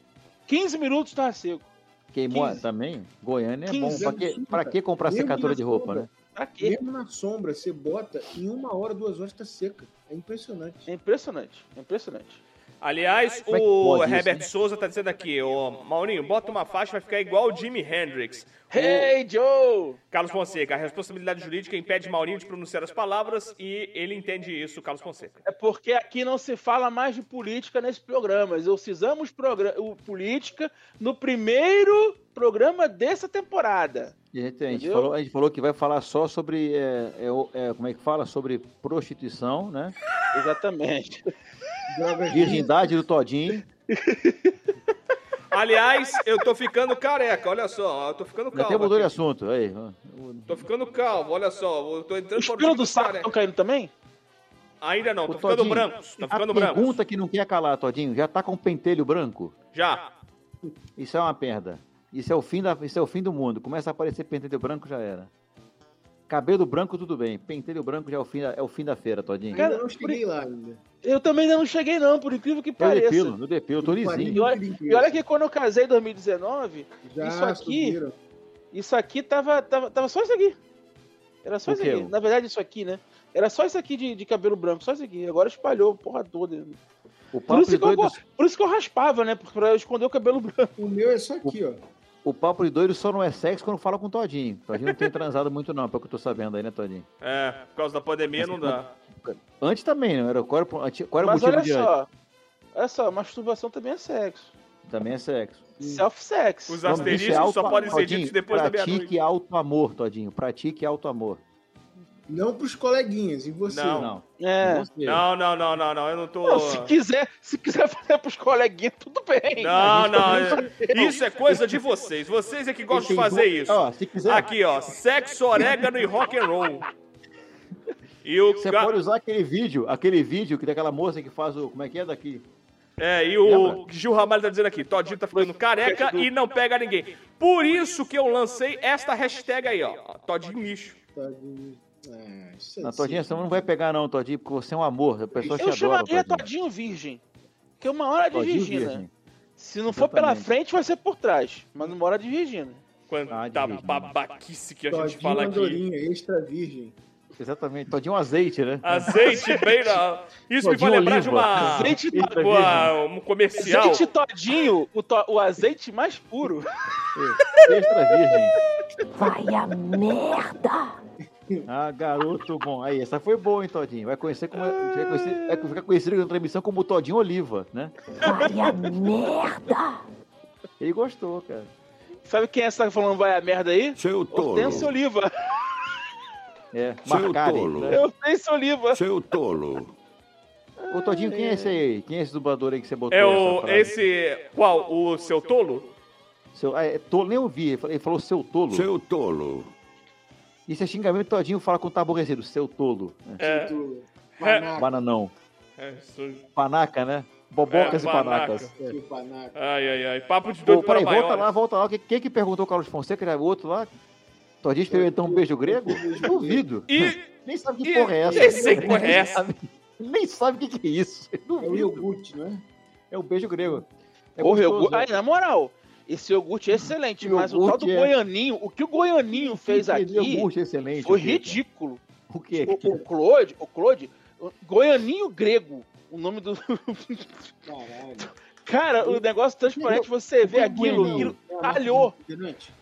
[SPEAKER 4] 15 minutos tava seco.
[SPEAKER 6] Queimou
[SPEAKER 4] 15.
[SPEAKER 6] também. Goiânia é
[SPEAKER 4] 15
[SPEAKER 6] bom. Pra que, pra que comprar
[SPEAKER 7] Mesmo
[SPEAKER 6] secadora de roupa,
[SPEAKER 7] sombra.
[SPEAKER 6] né?
[SPEAKER 4] Pra quê?
[SPEAKER 7] Mesmo na sombra, você bota, em uma hora, duas horas tá seca. É impressionante.
[SPEAKER 4] É impressionante, é impressionante.
[SPEAKER 5] Aliás,
[SPEAKER 6] é que
[SPEAKER 5] o Herbert
[SPEAKER 6] né?
[SPEAKER 5] Souza tá dizendo aqui, ô Maurinho, bota uma faixa, vai ficar igual o Jimi Hendrix. O
[SPEAKER 4] Hey, Joe!
[SPEAKER 5] Carlos Fonseca, a responsabilidade jurídica impede Maurinho de pronunciar as palavras e ele entende isso, Carlos Fonseca.
[SPEAKER 4] É porque aqui não se fala mais de política nesse programa. Exorcizamos o política no primeiro programa dessa temporada.
[SPEAKER 6] E a gente, a, gente
[SPEAKER 4] Entendeu?
[SPEAKER 6] falou, a gente falou que vai falar só sobre. é, é, o- é, como é que fala? Sobre prostituição, né?
[SPEAKER 4] Exatamente.
[SPEAKER 6] Virgindade do Todinho.
[SPEAKER 5] Aliás, eu tô ficando careca, olha só, eu tô ficando
[SPEAKER 6] Já até
[SPEAKER 5] calvo.
[SPEAKER 6] mudou de assunto. Aí.
[SPEAKER 5] Tô ficando calvo, olha só, eu tô entrando
[SPEAKER 4] Os pelos do saco estão caindo também?
[SPEAKER 5] Ainda não,
[SPEAKER 6] Ô,
[SPEAKER 5] tô ficando
[SPEAKER 6] Todinho,
[SPEAKER 5] brancos, tô
[SPEAKER 6] a
[SPEAKER 5] ficando brancos.
[SPEAKER 6] pergunta que não quer calar, Todinho. Já tá com pentelho branco?
[SPEAKER 5] Já.
[SPEAKER 6] Isso é uma perda. Isso é o fim, da, isso é o fim do mundo. Começa a aparecer pentelho branco, já era. Cabelo branco, tudo bem. Pentelho branco já é o fim da, é o fim da feira, Todinho.
[SPEAKER 4] Cara,
[SPEAKER 7] não cheguei lá ainda.
[SPEAKER 4] Eu também ainda não cheguei, não, por incrível que
[SPEAKER 6] eu
[SPEAKER 4] pareça.
[SPEAKER 6] depilo, eu depilo, eu tô lisinho.
[SPEAKER 4] E olha, e olha que quando eu casei em 2019,
[SPEAKER 7] Já
[SPEAKER 4] isso aqui-
[SPEAKER 7] subiram.
[SPEAKER 4] isso aqui tava, tava, tava só isso aqui. Era só
[SPEAKER 6] O
[SPEAKER 4] isso
[SPEAKER 6] quê?
[SPEAKER 4] aqui. Na verdade, isso aqui, né? Era só isso aqui de, de cabelo branco, só isso aqui. Agora espalhou a porra toda.
[SPEAKER 6] O
[SPEAKER 4] Por isso, eu, por isso que eu raspava, né? Pra eu esconder o cabelo branco.
[SPEAKER 7] O meu é só aqui, ó.
[SPEAKER 6] O papo de doido só não é sexo quando fala com o Todinho. Todinho não tem transado muito não, pelo que eu tô sabendo aí, né, Todinho?
[SPEAKER 5] É, por causa da pandemia não dá.
[SPEAKER 6] Antes também, não era? Qual era, o- qual era o
[SPEAKER 4] Mas
[SPEAKER 6] motivo
[SPEAKER 4] olha
[SPEAKER 6] de antes?
[SPEAKER 4] só. Olha só, masturbação também é sexo.
[SPEAKER 6] Também é sexo.
[SPEAKER 4] Self-sex.
[SPEAKER 5] Os
[SPEAKER 6] O disso
[SPEAKER 5] asteriscos só podem ser ditos depois da
[SPEAKER 6] Pratique
[SPEAKER 5] meia-noite.
[SPEAKER 6] alto amor, Todinho. Pratique alto amor.
[SPEAKER 7] Não pros coleguinhas, e você?
[SPEAKER 5] Não.
[SPEAKER 6] Não.
[SPEAKER 4] É.
[SPEAKER 6] Você.
[SPEAKER 5] Não, não, não, não, não, eu não tô...
[SPEAKER 4] Não, se quiser, se quiser fazer pros coleguinhas, tudo bem.
[SPEAKER 5] Não, não, é- isso é coisa de vocês. Vocês é que gostam de fazer isso.
[SPEAKER 6] Ó, se quiser,
[SPEAKER 5] Aqui, ó, sexo, orégano e rock and roll. E o,
[SPEAKER 6] você
[SPEAKER 5] ga-
[SPEAKER 6] pode usar aquele vídeo, aquele vídeo que daquela moça que faz o. Como é que é daqui?
[SPEAKER 5] é, e o Gil Ramalho tá dizendo aqui, Todinho tá ficando careca e não pega ninguém. Por isso que eu lancei esta hashtag aí, ó, Todinho lixo.
[SPEAKER 7] Todinho. Isso é
[SPEAKER 6] Na Todinha,
[SPEAKER 7] simples.
[SPEAKER 6] você não vai pegar, não, Todinho, porque você é um amor. A pessoa te
[SPEAKER 4] Eu
[SPEAKER 6] adora.
[SPEAKER 4] chamaria
[SPEAKER 6] Todinho.
[SPEAKER 4] Todinho Virgem. Que é uma hora de
[SPEAKER 6] Todinho
[SPEAKER 4] Virgina.
[SPEAKER 6] virgem.
[SPEAKER 4] Se não for pela
[SPEAKER 6] Exatamente.
[SPEAKER 4] frente, vai ser por trás. Mas numa hora de Virgina.
[SPEAKER 5] Quanta
[SPEAKER 6] Ah, de
[SPEAKER 5] babaquice que a gente
[SPEAKER 7] Todinho
[SPEAKER 5] fala aqui.
[SPEAKER 7] Extra virgem.
[SPEAKER 6] Exatamente. Todinho azeite, né?
[SPEAKER 5] Azeite bem na... Isso me
[SPEAKER 6] Todinho
[SPEAKER 5] vai lembrar de
[SPEAKER 6] oliva.
[SPEAKER 5] uma...
[SPEAKER 4] Azeite
[SPEAKER 6] Extra
[SPEAKER 5] uma- um comercial.
[SPEAKER 4] Azeite Todinho, o, to- o azeite mais puro.
[SPEAKER 6] Extra virgem.
[SPEAKER 8] Vai a merda!
[SPEAKER 6] Ah, garoto bom. Aí, essa foi boa, hein, Todinho? Vai conhecer como. Vai, conhecer, vai ficar conhecido na transmissão como Todinho Oliva, né?
[SPEAKER 8] Vai a merda!
[SPEAKER 6] Ele gostou, cara.
[SPEAKER 4] Sabe quem é essa que tá falando vai a merda aí?
[SPEAKER 3] Seu tolo.
[SPEAKER 4] Hortêncio Oliva.
[SPEAKER 6] É,
[SPEAKER 3] Seu tolo.
[SPEAKER 6] né?
[SPEAKER 4] Hortêncio Oliva.
[SPEAKER 3] Seu tolo.
[SPEAKER 6] Ô, Todinho, quem é esse aí? Quem é esse dublador aí que você botou?
[SPEAKER 5] É o... Esse... Qual? O seu tolo?
[SPEAKER 6] Seu, ah, é, tolo, nem ouvi. Ele falou seu tolo.
[SPEAKER 3] Seu tolo.
[SPEAKER 6] Isso é xingamento, Todinho fala com tá aborrecido. Seu tolo. né?
[SPEAKER 5] É.
[SPEAKER 7] Tu- Panaca,
[SPEAKER 6] Bananão.
[SPEAKER 5] é isso.
[SPEAKER 6] Panaca, né? Bobocas
[SPEAKER 5] É,
[SPEAKER 6] e panacas.
[SPEAKER 5] panaca.
[SPEAKER 7] que panaca.
[SPEAKER 5] Ai, ai, ai. Papo de doido para
[SPEAKER 6] peraí, volta lá, volta lá. Quem, que perguntou o Carlos Fonseca? Era o outro lá? Todinho experimentou um beijo grego? Duvido.
[SPEAKER 5] E...
[SPEAKER 6] Nem sabe que
[SPEAKER 5] e-
[SPEAKER 6] porra é essa.
[SPEAKER 5] Nem sei que porra é
[SPEAKER 6] Nem
[SPEAKER 5] essa.
[SPEAKER 6] sabe- Nem sabe o que, que é isso.
[SPEAKER 7] É o
[SPEAKER 6] Duvido.
[SPEAKER 7] iogurte, não é?
[SPEAKER 6] É o beijo grego. É
[SPEAKER 4] Porra,
[SPEAKER 6] né?
[SPEAKER 4] Ai, na moral, esse iogurte é excelente, mas o tal do
[SPEAKER 6] é-
[SPEAKER 4] Goianinho, o que o Goianinho fez
[SPEAKER 6] Que
[SPEAKER 4] aqui
[SPEAKER 6] iogurte excelente.
[SPEAKER 4] foi
[SPEAKER 6] o
[SPEAKER 4] ridículo.
[SPEAKER 6] O quê?
[SPEAKER 4] O, o Claude, o Claude, o Goianinho grego, o nome do.
[SPEAKER 7] Caralho.
[SPEAKER 4] Cara, o negócio transparente, você vê aquilo, aquilo
[SPEAKER 7] É de refrigerante?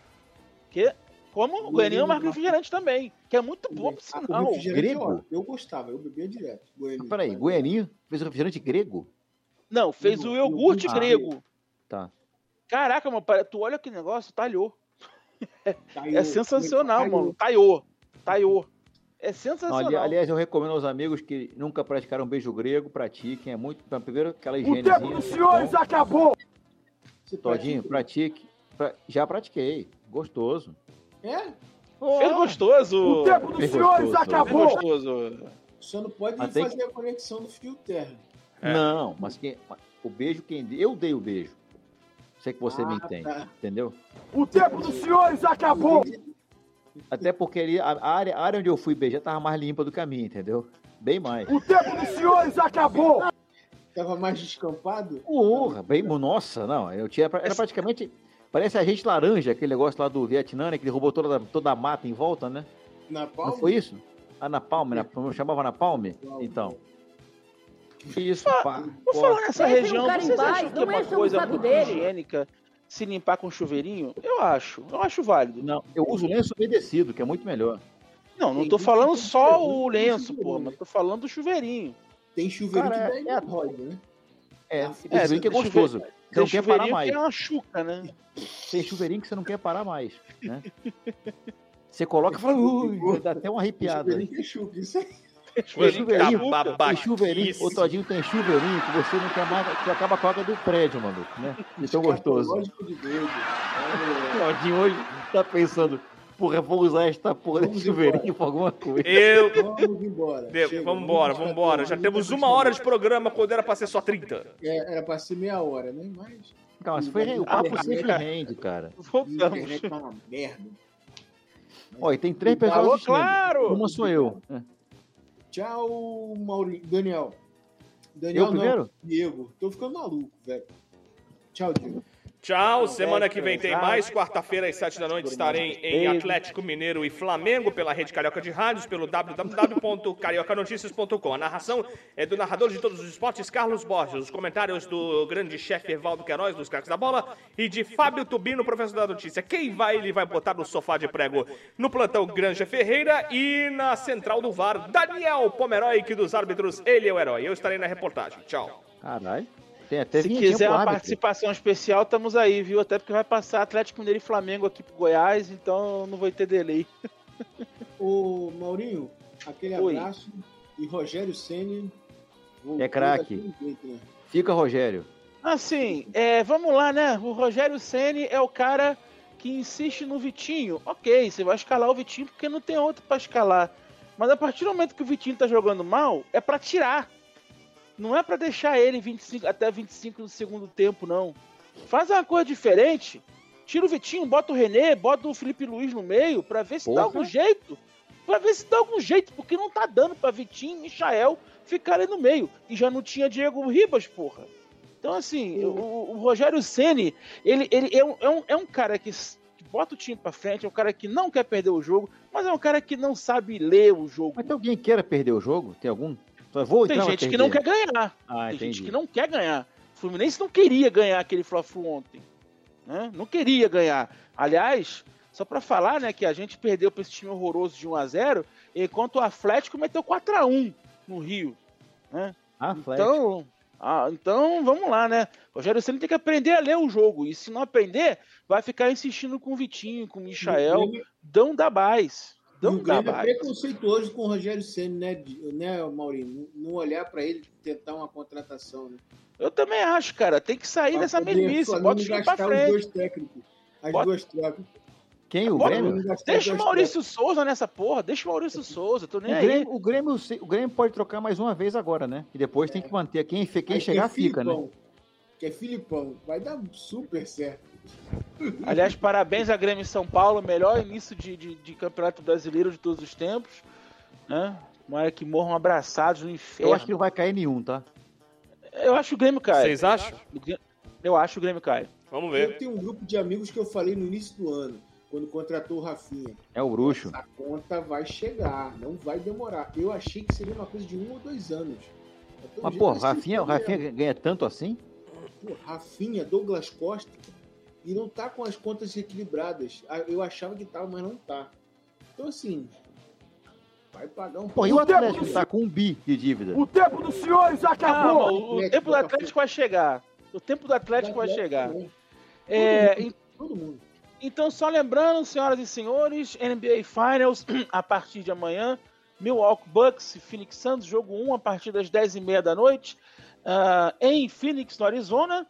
[SPEAKER 4] Que, como o Goianinho é uma marca refrigerante também, que é muito bom, por
[SPEAKER 7] Ah, o
[SPEAKER 4] sinal.
[SPEAKER 7] refrigerante
[SPEAKER 6] Grego?
[SPEAKER 7] é. Eu gostava, eu bebia direto. Goianinho.
[SPEAKER 6] Peraí, Goianinho fez um refrigerante grego?
[SPEAKER 4] Não, fez o iogurte grego.
[SPEAKER 6] Tá.
[SPEAKER 4] Caraca, mano, pare- tu olha que negócio, talhou.
[SPEAKER 7] Taiô.
[SPEAKER 4] É sensacional,
[SPEAKER 7] Taiô.
[SPEAKER 4] mano. Taiô. Taiô. É sensacional.
[SPEAKER 6] ali- aliás, eu recomendo aos amigos que nunca praticaram beijo grego, pratiquem. É muito. Primeiro, aquela higienezinha. senhores
[SPEAKER 3] acabou!
[SPEAKER 7] Você
[SPEAKER 6] Todinho, pratique. Pra- Já pratiquei. Gostoso.
[SPEAKER 7] É?
[SPEAKER 4] Fez gostoso.
[SPEAKER 6] Fez gostoso.
[SPEAKER 4] Fez gostoso.
[SPEAKER 7] Só não pode fazer a conexão do fio terra.
[SPEAKER 5] É.
[SPEAKER 6] Não, mas quem, o beijo quem eu dei o beijo. Sei que você me
[SPEAKER 7] Ah,
[SPEAKER 6] entende,
[SPEAKER 7] tá.
[SPEAKER 6] entendeu?
[SPEAKER 3] O tempo dos senhores acabou!
[SPEAKER 6] Até porque ali, a a área, a área onde eu fui beijar tava mais limpa do que a minha, entendeu? Bem mais.
[SPEAKER 3] O tempo dos senhores acabou!
[SPEAKER 7] Tava mais descampado?
[SPEAKER 6] Porra, bem, nossa, não. Eu tinha, era praticamente. Parece agente laranja, aquele negócio lá do Vietnã, né? Que ele roubou toda, toda a mata em volta, né?
[SPEAKER 7] Na palma?
[SPEAKER 6] Não foi isso? Ah, na Palme, na, eu chamava na Palme? Então. Isso, pá.
[SPEAKER 4] Vou falar nessa região,
[SPEAKER 8] em
[SPEAKER 4] vocês acham que é uma coisa muito
[SPEAKER 8] dele.
[SPEAKER 4] higiênica se limpar com chuveirinho? Eu acho, eu acho válido.
[SPEAKER 6] Não, eu uso lenço umedecido, que é muito melhor.
[SPEAKER 4] Não, não
[SPEAKER 7] Tem
[SPEAKER 4] tô falando só
[SPEAKER 7] tem
[SPEAKER 4] o lenço, pô, mas tô falando do chuveirinho.
[SPEAKER 7] Tem chuveirinho
[SPEAKER 6] Cara,
[SPEAKER 7] que dá
[SPEAKER 6] é-
[SPEAKER 7] hemorroida, né?
[SPEAKER 6] É,
[SPEAKER 7] É,
[SPEAKER 6] tem chuveirinho que é gostoso. Você não
[SPEAKER 4] Tem
[SPEAKER 6] quer parar
[SPEAKER 4] chuveirinho
[SPEAKER 6] mais.
[SPEAKER 4] que é uma chuca, né?
[SPEAKER 6] Tem chuveirinho que você não quer parar mais, né? Você coloca e fala, ui, dá até uma arrepiada.
[SPEAKER 7] Chuveirinho que é chuca, isso aí.
[SPEAKER 5] Chuveirinho
[SPEAKER 6] chuveirinho,
[SPEAKER 5] tá
[SPEAKER 6] tem chuveirinho, ô Todinho, tem chuveirinho que você não quer mais, que acaba com a água do prédio, maluco, né? De tão gostoso.
[SPEAKER 7] Lógico de.
[SPEAKER 6] O Todinho hoje tá pensando, porra, vou usar esta porra de chuveirinho pra alguma coisa.
[SPEAKER 5] Eu.
[SPEAKER 7] É, vamos embora. Chega,
[SPEAKER 5] vamos embora, vamos embora. Já temos uma hora de programa quando era pra ser só 30.
[SPEAKER 7] É, era pra ser meia hora, né? Mas.
[SPEAKER 6] Não, mas foi, o papo sempre rende, cara.
[SPEAKER 7] a
[SPEAKER 4] Voltamos.
[SPEAKER 7] internet tá uma merda.
[SPEAKER 6] Ó, e tem três pessoas
[SPEAKER 4] Alô, claro!
[SPEAKER 6] Uma sou eu. É.
[SPEAKER 7] Tchau, Maurinho. Daniel. Daniel
[SPEAKER 6] Eu primeiro?
[SPEAKER 7] não. Diego. Tô ficando maluco, velho. Tchau, Diego.
[SPEAKER 5] Tchau, semana que vem tem mais. Quarta-feira, às sete da noite, estarei em Atlético Mineiro e Flamengo pela Rede Carioca de Rádios, pelo www.cariocanoticias.com. A narração é do narrador de todos os esportes, Carlos Borges. Os comentários do grande chefe Evaldo Queiroz, dos craques da bola, e de Fábio Tubino, professor da notícia. Quem vai, ele vai botar no sofá de prego. No plantão, Granja Ferreira e na central do VAR, Daniel Pomeroy, que dos árbitros, ele é o herói. Eu estarei na reportagem. Tchau.
[SPEAKER 6] Caralho. Tem até
[SPEAKER 4] Se quiser uma
[SPEAKER 6] árbitro.
[SPEAKER 4] participação especial, estamos aí, viu? Até porque vai passar Atlético Mineiro e Flamengo aqui pro Goiás, então não vai ter delay.
[SPEAKER 7] Ô, Maurinho, aquele
[SPEAKER 4] Oi.
[SPEAKER 7] abraço. E Rogério Ceni
[SPEAKER 6] É craque.
[SPEAKER 7] né?
[SPEAKER 6] Fica, Rogério.
[SPEAKER 4] Assim, é, vamos lá, né? O Rogério Ceni é o cara que insiste no Vitinho. Ok, você vai escalar o Vitinho porque não tem outro pra escalar. Mas a partir do momento que o Vitinho tá jogando mal, é pra tirar. Não é pra deixar ele 25, até 25 no segundo tempo, não. Faz uma coisa diferente. Tira o Vitinho, bota o René, bota o Felipe Luiz no meio, pra ver se dá
[SPEAKER 6] Porra.
[SPEAKER 4] algum jeito. Pra ver se dá algum jeito, porque não tá dando pra Vitinho e Michael ficarem no meio. E já não tinha Diego Ribas, porra. Então, assim, o, o Rogério Ceni ele, ele é, um, é, um, é um cara que, bota o time pra frente, é um cara que não quer perder o jogo, mas é um cara que não sabe ler o jogo.
[SPEAKER 6] Mas tem alguém que queira perder o jogo? Tem algum? Vou
[SPEAKER 4] Tem gente que não quer ganhar.
[SPEAKER 6] Ah,
[SPEAKER 4] Tem
[SPEAKER 6] entendi.
[SPEAKER 4] gente que não quer ganhar. O Fluminense não queria ganhar aquele Fla-Flu ontem. Né? Não queria ganhar. Aliás, só pra falar, né, que a gente perdeu pra esse time horroroso de 1 a 0 enquanto o Atlético meteu 4 a 1 no Rio. Né?
[SPEAKER 6] Ah, Flash.
[SPEAKER 4] Então, ah, então, vamos lá, né? O Rogério Ceni tem que aprender a ler o jogo. E se não aprender, vai ficar insistindo com o Vitinho, com o Michael.
[SPEAKER 7] E o Grêmio-
[SPEAKER 4] Dão
[SPEAKER 7] o Grêmio é
[SPEAKER 4] base.
[SPEAKER 7] preconceituoso com o Rogério Ceni, né, né, Maurinho? Não olhar pra ele tentar uma contratação, né?
[SPEAKER 4] Eu também acho, cara. Tem que sair
[SPEAKER 7] Pra
[SPEAKER 4] dessa mesmice. Bota o time pra
[SPEAKER 7] gastar os
[SPEAKER 4] frente.
[SPEAKER 7] dois técnicos. As
[SPEAKER 4] Bota-
[SPEAKER 7] duas trocas.
[SPEAKER 6] Quem? O
[SPEAKER 4] Bota-
[SPEAKER 6] Grêmio?
[SPEAKER 4] Deixa o Maurício Souza nessa porra. Deixa o Maurício Souza. Tô
[SPEAKER 6] O
[SPEAKER 4] nem aí.
[SPEAKER 6] Grêmio, o, Grêmio, o Grêmio pode trocar mais uma vez agora, né? E depois tem que manter. Quem, quem chegar,
[SPEAKER 7] que é
[SPEAKER 6] fica, né?
[SPEAKER 7] Que é Filipão. Vai dar super certo.
[SPEAKER 4] Aliás, parabéns a Grêmio São Paulo. Melhor início de, de, de campeonato brasileiro de todos os tempos. Né? Tomara que morram abraçados no inferno.
[SPEAKER 6] Eu acho que não vai cair nenhum, tá?
[SPEAKER 4] Eu acho que o Grêmio cai.
[SPEAKER 5] Vocês acham?
[SPEAKER 4] Eu acho que o Grêmio cai.
[SPEAKER 5] Vamos
[SPEAKER 7] Eu
[SPEAKER 5] ver.
[SPEAKER 7] tenho um grupo de amigos que eu falei no início do ano, quando contratou o Rafinha.
[SPEAKER 6] É o bruxo.
[SPEAKER 7] A conta vai chegar, não vai demorar. Eu achei que seria uma coisa de um ou dois anos.
[SPEAKER 6] Mas, pô, Rafinha. Rafinha ganha tanto assim?
[SPEAKER 7] Rafinha, Douglas Costa, e não tá com as contas equilibradas. Ah, Eu achava que tava, mas não tá. Então, assim, vai pagar um
[SPEAKER 6] Pô, e o Atlético tá com um bi de dívida?
[SPEAKER 3] O tempo dos senhores acabou!
[SPEAKER 4] o, o tempo do Atlético vai chegar. O tempo do Atlético vai chegar. É, en-
[SPEAKER 7] Todo mundo.
[SPEAKER 4] então, só lembrando, senhoras e senhores, NBA Finals a partir de amanhã. Milwaukee Bucks e Phoenix Suns, jogo 1 a partir das 10h30 da noite, ah, em Phoenix, no Arizona.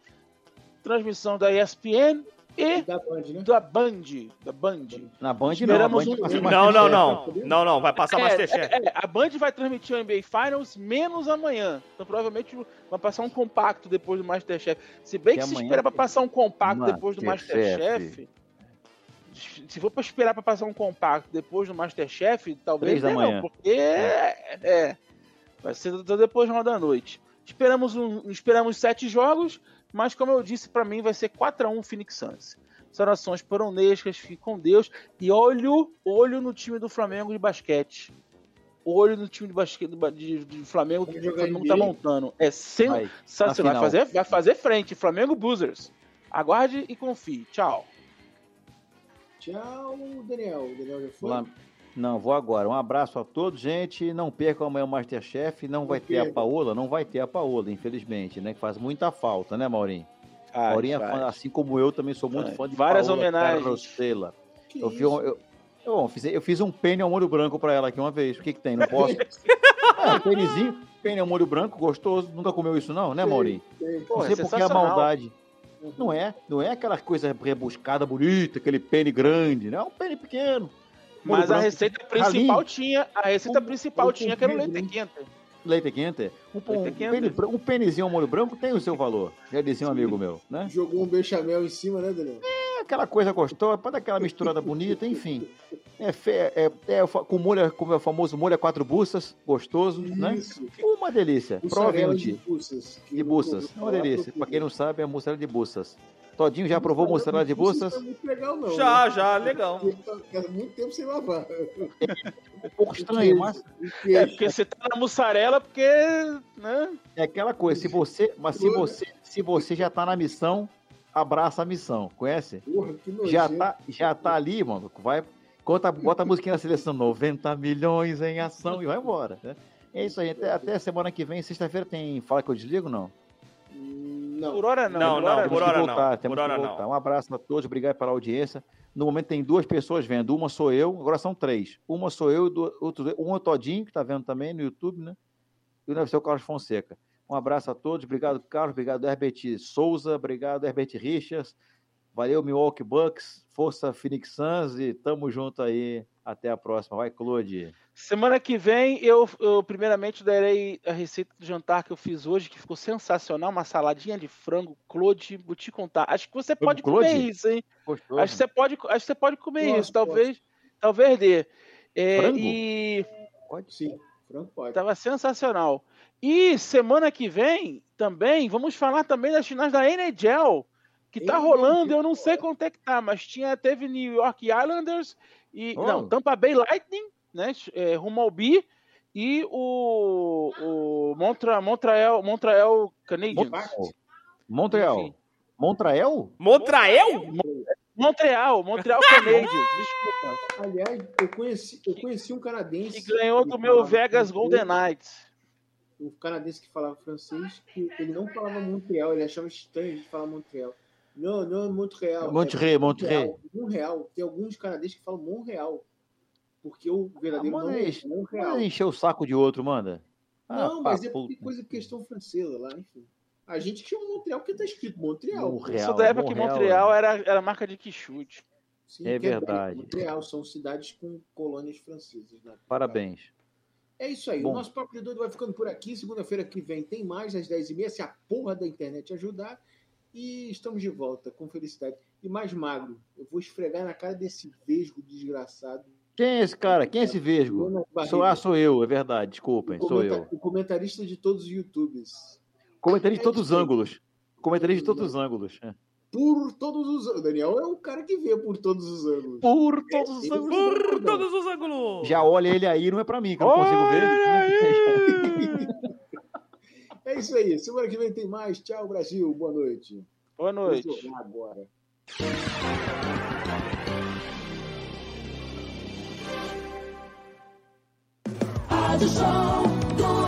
[SPEAKER 4] Transmissão da ESPN
[SPEAKER 7] E da Band, né?
[SPEAKER 4] da Band. Da Band.
[SPEAKER 6] Na Band não,
[SPEAKER 4] Esperamos
[SPEAKER 6] Band
[SPEAKER 4] um-
[SPEAKER 5] Não, não, não. Não, não. Vai passar
[SPEAKER 4] É,
[SPEAKER 5] Masterchef.
[SPEAKER 4] é, é, a Band vai transmitir o NBA Finals menos amanhã. Então provavelmente vai passar um compacto depois do Masterchef. Se bem que,
[SPEAKER 6] Que
[SPEAKER 4] se espera pra passar um compacto depois do
[SPEAKER 6] Masterchef.
[SPEAKER 4] Masterchef, se for pra esperar pra passar um compacto depois do Masterchef, talvez não, porque é, é, vai ser depois de uma da noite. Esperamos, um, esperamos sete jogos, mas como eu disse, pra mim vai ser 4x1 Phoenix Suns. As orações poronescas, fique com Deus. E olho, olho no time do Flamengo de basquete. Olho no time de basquete do, de, de Flamengo que o Flamengo tá montando. É sem,
[SPEAKER 6] Vai.
[SPEAKER 4] Fazer, vai fazer frente. Flamengo Boozers. Aguarde e confie. Tchau.
[SPEAKER 7] Tchau, Daniel. O Daniel já foi?
[SPEAKER 6] Lá- Não, vou agora. Um abraço a todos, gente. Não percam amanhã o Masterchef. Não vai ter a. Paola, não vai ter a Paola, infelizmente, né? Que faz muita falta, né, Maurinho?
[SPEAKER 4] Ai,
[SPEAKER 6] Maurinho, é fã, assim como eu, também sou muito fã de
[SPEAKER 4] Várias
[SPEAKER 6] Paola
[SPEAKER 4] homenagens.
[SPEAKER 6] Carrossela. Eu, um- eu, eu, fiz, eu fiz um penne ao molho branco pra ela aqui uma vez. O que que tem? Não posso? é, um pennezinho, penne ao molho branco, gostoso. Nunca comeu isso não, né, Maurinho?
[SPEAKER 7] Tem.
[SPEAKER 4] Pô,
[SPEAKER 6] não
[SPEAKER 4] é
[SPEAKER 6] sei porque é a
[SPEAKER 4] sensacional.
[SPEAKER 6] maldade. Não é, não é aquela coisa rebuscada, bonita, aquele pene grande, né? É um pene pequeno.
[SPEAKER 4] Mas a receita principal tinha. A receita
[SPEAKER 7] Um-
[SPEAKER 4] principal
[SPEAKER 7] um
[SPEAKER 4] tinha que era o leite quente.
[SPEAKER 6] Leite quente? Um, um,
[SPEAKER 4] Leite quente.
[SPEAKER 6] pene um penezinho ao molho branco tem o seu valor. Já dizia um amigo meu, né?
[SPEAKER 7] Jogou um bechamel em cima, né, Daniel?
[SPEAKER 6] É aquela coisa gostosa, para dar aquela misturada bonita, enfim. É, é, é o com molho, como é o famoso molho a quatro buças, gostoso, né?
[SPEAKER 7] Isso.
[SPEAKER 6] Uma delícia. Prove um
[SPEAKER 7] Mussarela de
[SPEAKER 6] dia.
[SPEAKER 7] buças.
[SPEAKER 6] De buças. Uma delícia.
[SPEAKER 7] pra
[SPEAKER 6] Pra quem não sabe, é mussarela de buças. Todinho já provou mussarela de buças?
[SPEAKER 7] Não é legal, não.
[SPEAKER 5] Já,
[SPEAKER 7] né?
[SPEAKER 5] já, legal.
[SPEAKER 7] Tá- tá muito tempo sem lavar.
[SPEAKER 6] Um pouco estranho, mas
[SPEAKER 4] É porque você tá na mussarela, porque. Né?
[SPEAKER 6] é aquela coisa. Se você, mas se você, se você já tá na missão, abraça a missão. Conhece?
[SPEAKER 7] Porra, que nojento.
[SPEAKER 6] Já tá, já tá ali, mano. Vai, conta, bota a musiquinha na seleção, 90 milhões em ação e vai embora. Né? É isso aí. Até, até semana que vem, sexta-feira, tem Fala que eu desligo, não?
[SPEAKER 7] Não.
[SPEAKER 4] Por hora não.
[SPEAKER 5] Não,
[SPEAKER 4] por
[SPEAKER 5] não,
[SPEAKER 4] hora
[SPEAKER 5] por hora não, por hora não.
[SPEAKER 6] Um abraço a todos, obrigado pela audiência. No momento tem duas pessoas vendo, uma sou eu, agora são três. Uma sou eu, do, outro, um é o Todinho, que tá vendo também no YouTube, né? E o deve ser o Carlos Fonseca. Um abraço a todos, obrigado Carlos, obrigado Herbert Souza, obrigado Herbert Richards, valeu Milwaukee Bucks, força Phoenix Suns e tamo junto aí. Até a próxima, vai Claude.
[SPEAKER 4] Semana que vem eu, eu primeiramente darei a receita do jantar que eu fiz hoje, que ficou sensacional, uma saladinha de frango, Claude, vou te contar. Acho que você
[SPEAKER 6] Frango
[SPEAKER 4] pode
[SPEAKER 6] Claude?
[SPEAKER 4] comer isso, hein?
[SPEAKER 6] Gostoso.
[SPEAKER 4] Acho que você pode, acho que você pode comer isso, talvez, talvez dê. É,
[SPEAKER 6] Frango?
[SPEAKER 4] e
[SPEAKER 7] Pode sim. Franco pode.
[SPEAKER 4] tava sensacional. E semana que vem também vamos falar também das finais da NHL, que tá
[SPEAKER 7] NHL.
[SPEAKER 4] rolando, eu não sei quanto é que tá, mas tinha teve New York Islanders e
[SPEAKER 6] Oh.
[SPEAKER 4] não, Tampa Bay Lightning, né, é, rumo ao bi e o, o Montra, Montreal, Montreal Canadiens.
[SPEAKER 6] Montreal.
[SPEAKER 4] Enfim.
[SPEAKER 6] Montreal?
[SPEAKER 5] Montreal?
[SPEAKER 4] Montreal, Montreal Canadiens, desculpa.
[SPEAKER 7] Aliás, eu conheci, eu conheci um canadense.
[SPEAKER 4] Que ganhou do meu Vegas Golden Knights.
[SPEAKER 7] Um canadense que falava francês, que ele não falava Montreal, ele achava estranho de falar Montreal. Não, não é Montreal.
[SPEAKER 6] Montreal,
[SPEAKER 7] é
[SPEAKER 6] Montreal.
[SPEAKER 7] Montreal. Tem alguns canadenses que falam Montreal. Porque o verdadeiro
[SPEAKER 6] Ah,
[SPEAKER 7] nome é
[SPEAKER 6] isso.
[SPEAKER 7] Montreal.
[SPEAKER 6] Manda encher o saco de outro, manda. Ah,
[SPEAKER 7] Não, mas é porque
[SPEAKER 6] puta.
[SPEAKER 7] coisa questão francesa lá, enfim. A gente chama Montreal porque tá escrito Montreal.
[SPEAKER 6] Montreal.
[SPEAKER 4] Isso da época que
[SPEAKER 6] Montreal,
[SPEAKER 4] era, era marca de quichute.
[SPEAKER 7] Sim,
[SPEAKER 6] É
[SPEAKER 7] Quebec,
[SPEAKER 6] verdade.
[SPEAKER 7] Montreal são cidades com colônias francesas. Né?
[SPEAKER 6] Parabéns.
[SPEAKER 7] É isso aí.
[SPEAKER 6] Bom.
[SPEAKER 7] O nosso Papo de Doido vai ficando por aqui. Segunda-feira que vem tem mais, às 10h30, se a porra da internet ajudar. E estamos de volta, com felicidade. E mais magro, eu vou esfregar na cara desse vesgo desgraçado.
[SPEAKER 6] Quem é esse cara? Quem é esse vesgo? Sou, ah, sou eu, é verdade. Desculpem, sou eu.
[SPEAKER 7] O comentarista de todos os YouTubers.
[SPEAKER 6] Comentarista de
[SPEAKER 7] É
[SPEAKER 6] todos os ângulos. Comentarista de todos os ângulos. é.
[SPEAKER 7] Por todos os ângulos. O Daniel é o cara que vê por todos os ângulos.
[SPEAKER 6] Por todos os ângulos.
[SPEAKER 5] Por todos os ângulos.
[SPEAKER 6] Já olha ele aí, não é pra mim, que eu não consigo ver.
[SPEAKER 7] É isso aí. Semana que vem tem mais. Tchau, Brasil. Boa noite.
[SPEAKER 4] Boa noite.
[SPEAKER 7] jogar agora.
[SPEAKER 8] Show do